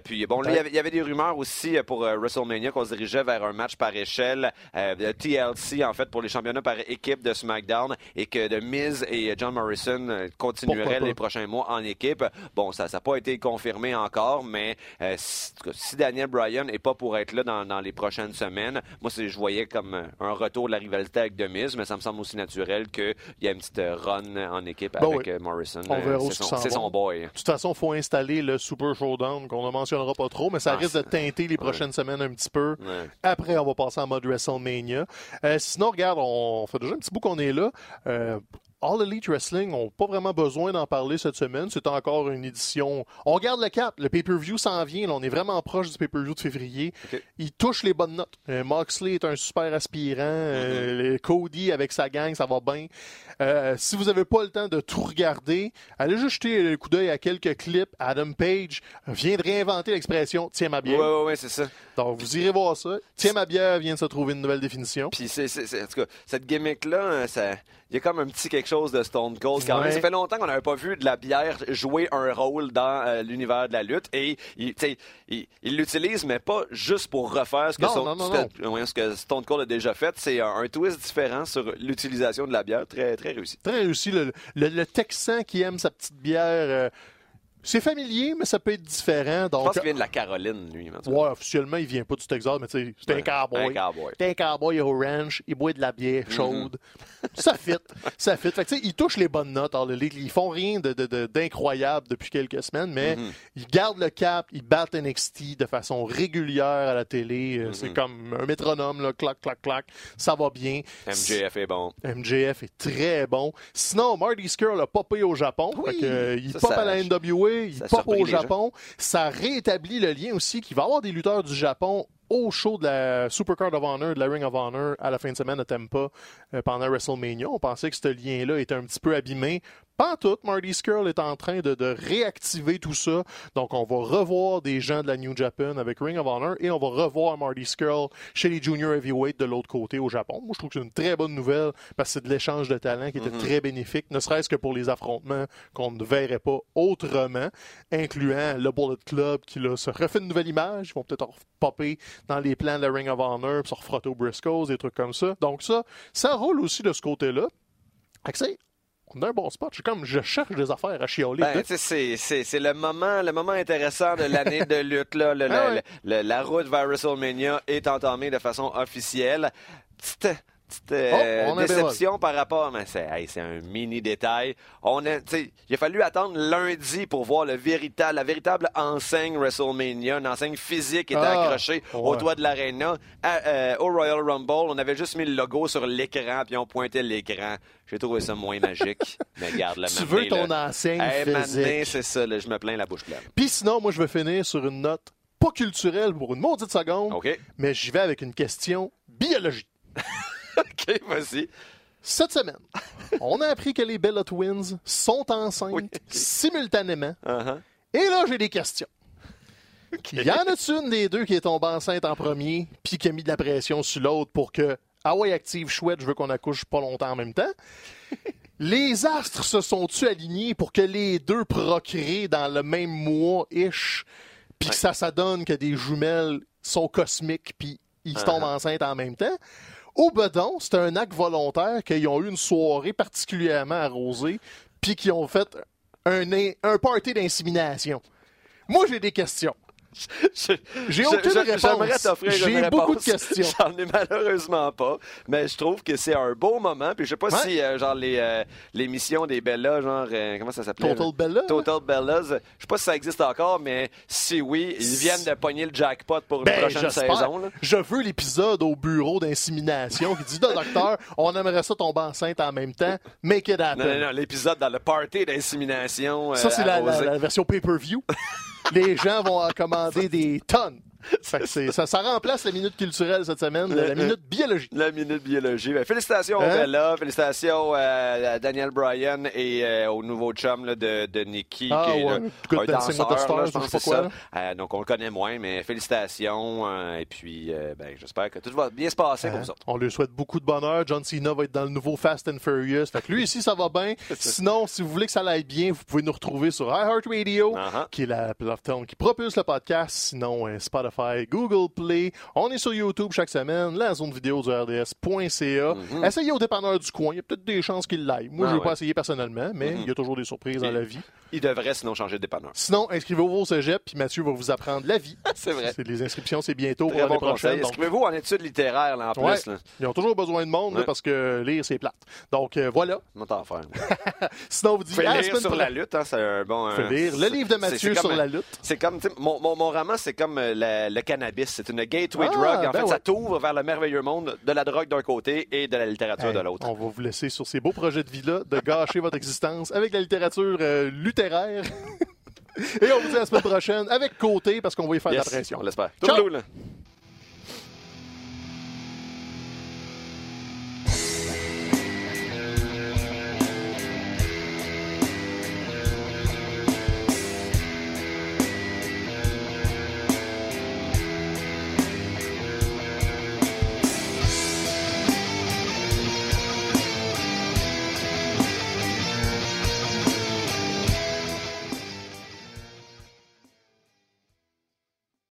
Puis bon, là, il y y avait des rumeurs aussi pour WrestleMania qu'on se dirigeait vers un match par échelle de TLC, en fait, pour les championnats par équipe de SmackDown et que The Miz et John Morrison continueraient les prochains mois en équipe. Bon, ça n'a pas été confirmé encore, mais euh, si, Daniel Bryan n'est pas pour être là dans, dans les prochaines semaines, moi, je voyais comme euh, un retour de la rivalité avec Miz, mais ça me semble aussi naturel qu'il y ait une petite euh, run en équipe Bon, avec oui. Morrison. On Euh, verra où c'est son, boy. De toute façon, il faut installer le Super Showdown qu'on ne mentionnera pas trop, mais ça Ah, risque de teinter les prochaines semaines un petit peu. Ouais. Après, on va passer en mode WrestleMania. Euh, sinon, regarde, on fait déjà un petit bout qu'on est là. Euh, All Elite Wrestling n'a pas vraiment besoin d'en parler cette semaine. C'est encore une édition. On regarde le cap. Le pay-per-view s'en vient. là. on est vraiment proche du pay-per-view de février. Ok. Il touche les bonnes notes. Euh, Moxley est un super aspirant. Euh, le Cody avec sa gang, ça va bien. Euh, si vous n'avez pas le temps de tout regarder, allez juste jeter un coup d'œil à quelques clips. Adam Page vient de réinventer l'expression Tiens ma bière. ouais, ouais, c'est ça. Donc, vous irez voir ça. Tiens ma bière vient de se trouver une nouvelle définition. Puis c'est- en tout cas, cette gimmick-là, hein, ça, il y a comme un petit quelque chose de Stone Cold quand Ouais. même. Ça fait longtemps qu'on n'avait pas vu de la bière jouer un rôle dans euh, l'univers de la lutte et il, tu sais, il, il l'utilise, mais pas juste pour refaire ce que, Non, son- non, non, ce que- ouais, ce que Stone Cold a déjà fait. C'est un, un twist différent sur l'utilisation de la bière, très, très réussi. Très réussi. Le, le- le Texan qui aime sa petite bière, euh, c'est familier, mais ça peut être différent. Je Donc, pense qu'il vient de la Caroline, lui. ouais, officiellement, il vient pas du Texas, mais tu sais, c'est un Ouais, cowboy. un cowboy. C'est un cowboy au ranch, il boit de la bière Mm-hmm. chaude. Ça fit. Ça fit. Fait que, ils touchent les bonnes notes. Alors, les- ils font rien de- de- de- d'incroyable depuis quelques semaines, mais Mm-hmm. ils gardent le cap, ils battent NXT de façon régulière à la télé. Euh, Mm-hmm. C'est comme un métronome, là, clac, clac, clac. Ça va bien. MJF est bon. MJF est très bon. Sinon, Marty Skrull a popé au Japon. Oui, Fait que, euh, il ça, pop ça- à la NWA, il ça pop au. Japon. Ça rétablit le lien aussi qu'il va y avoir des lutteurs du Japon au show de la Supercard of Honor, de la Ring of Honor à la fin de semaine à Tampa euh, pendant WrestleMania. On pensait que ce lien-là était un petit peu abîmé Pas en tout. Marty Skrull est en train de, de réactiver tout ça. Donc, on va revoir des gens de la New Japan avec Ring of Honor et on va revoir Marty Skrull chez les Junior Heavyweight de l'autre côté au Japon. Moi, je trouve que c'est une très bonne nouvelle parce que c'est de l'échange de talents qui était très bénéfique, ne serait-ce que pour les affrontements qu'on ne verrait pas autrement, incluant le Bullet Club qui là, se refait une nouvelle image. Ils vont peut-être popper dans les plans de la Ring of Honor, puis se refrotter aux Briscoes, des trucs comme ça. Donc ça, ça roule aussi de ce côté-là. Accès, on a un bon spot. Je, suis comme, je cherche des affaires à chialer. Ben, c'est- c'est c'est le moment, le moment intéressant de l'année de lutte. Là. Le- Ah le- ouais. le- la route vers WrestleMania est entamée de façon officielle. Petite, petite, euh, Oh, déception par rapport, mais c'est hey, un mini détail. On a, il a fallu attendre lundi pour voir le véritable, la véritable enseigne WrestleMania, une enseigne physique qui était Ah, accrochée au toit de l'aréna. Euh, au Royal Rumble, on avait juste mis le logo sur l'écran puis on pointait l'écran. J'ai trouvé ça moins magique. [laughs] Mais regarde, le tu veux ton enseigne Hey, physique. c'est ça, là, je me plains la bouche pleine. Puis sinon, moi, je vais finir sur une note pas culturelle pour une maudite seconde, OK? mais j'y vais avec une question biologie. [laughs] [laughs] OK, vas-y. Cette semaine, on a appris que les Bella Twins sont enceintes Oui, simultanément. Uh-huh. Et là, j'ai des questions. Y en a-tu une des deux qui est tombée enceinte en premier, puis qui a mis de la pression sur l'autre pour que, ah ouais, active, chouette, je veux qu'on accouche pas longtemps en même temps? [laughs] Les astres se sont-tu alignés pour que les deux procréent dans le même mois-ish, puis que ça, ça donne que des jumelles sont cosmiques, puis ils tombent enceintes en même temps? Ou bedon, c'est un acte volontaire qu'ils ont eu une soirée particulièrement arrosée, puis qu'ils ont fait un, un party d'insémination. Moi, j'ai des questions. J'ai aucune réponse. J'aimerais t'offrir J'ai une beaucoup de réponse. questions. [laughs] J'en ai malheureusement pas, mais je trouve que c'est un beau moment. Puis je sais pas Ouais. si euh, genre les euh, l'émission des Bellas, genre euh, comment ça s'appelait? Total là? Bella? Total Bellas. Je sais pas si ça existe encore, mais si oui, ils viennent de pogner le jackpot pour une Ben, prochaine saison. là. Je veux l'épisode au bureau d'insémination qui dit docteur, on aimerait ça tomber enceinte en même temps. Make it happen. Non, non, non, l'épisode dans le party d'insémination. Ça, c'est la, la- arrosé. la version pay-per-view. [laughs] Les gens vont en commander des tonnes. [laughs] Ça, ça remplace la minute culturelle cette semaine, la, la minute biologie. La minute biologie. Ben, félicitations Hein? Bella, félicitations euh, à Daniel Bryan et euh, au nouveau chum là, de, de Nikki, Ah, qui est ouais, là, Good un the danseur, là, Stars, je pense pas ça. Euh, donc on le connaît moins, mais félicitations. euh, et puis, euh, ben, j'espère que tout va bien se passer pour ça. On lui souhaite beaucoup de bonheur. John Cena va être dans le nouveau Fast and Furious. Fait que lui ici, ça va bien. [laughs] Sinon, si vous voulez que ça aille bien, vous pouvez nous retrouver sur iHeartRadio, Uh-huh. qui est la plateforme qui propulse le podcast. Sinon, euh, Spotify, Google Play. On est sur YouTube chaque semaine, la zone vidéo du RDS.ca. Essayez au dépanneur du coin. Il y a peut-être des chances qu'il l'aille. Moi. Ah je ne vais ouais. pas essayer personnellement, mais il y a toujours des surprises dans la vie. Il devrait sinon changer de dépanneur. Sinon, inscrivez-vous au cégep, puis Mathieu va vous apprendre la vie. [laughs] C'est vrai. Les inscriptions, c'est bientôt pour Très l'année bon conseil. prochaine. donc- Inscrivez-vous en études littéraires là, en Ouais. plus. Là. Ils ont toujours besoin de monde là, parce que lire, c'est plate. Donc, euh, voilà. Comment t'en faire? Sinon, on vous dit Fais à la lire semaine sur la lutte, hein, c'est un bon. Euh, lire le livre de Mathieu sur la lutte. C'est comme, mon, mon, mon roman, c'est comme euh, la- le cannabis. C'est une gateway Ah, drug. En ben fait, ça ouais. t'ouvre vers le merveilleux monde de la drogue d'un côté et de la littérature Hey, de l'autre. on va vous laisser sur ces beaux projets de vie-là de gâcher votre existence avec la littérature euh. [laughs] Et on vous dit à la semaine prochaine avec Côté parce qu'on va y faire de Yes, la pression. on l'espère. Ciao! Là.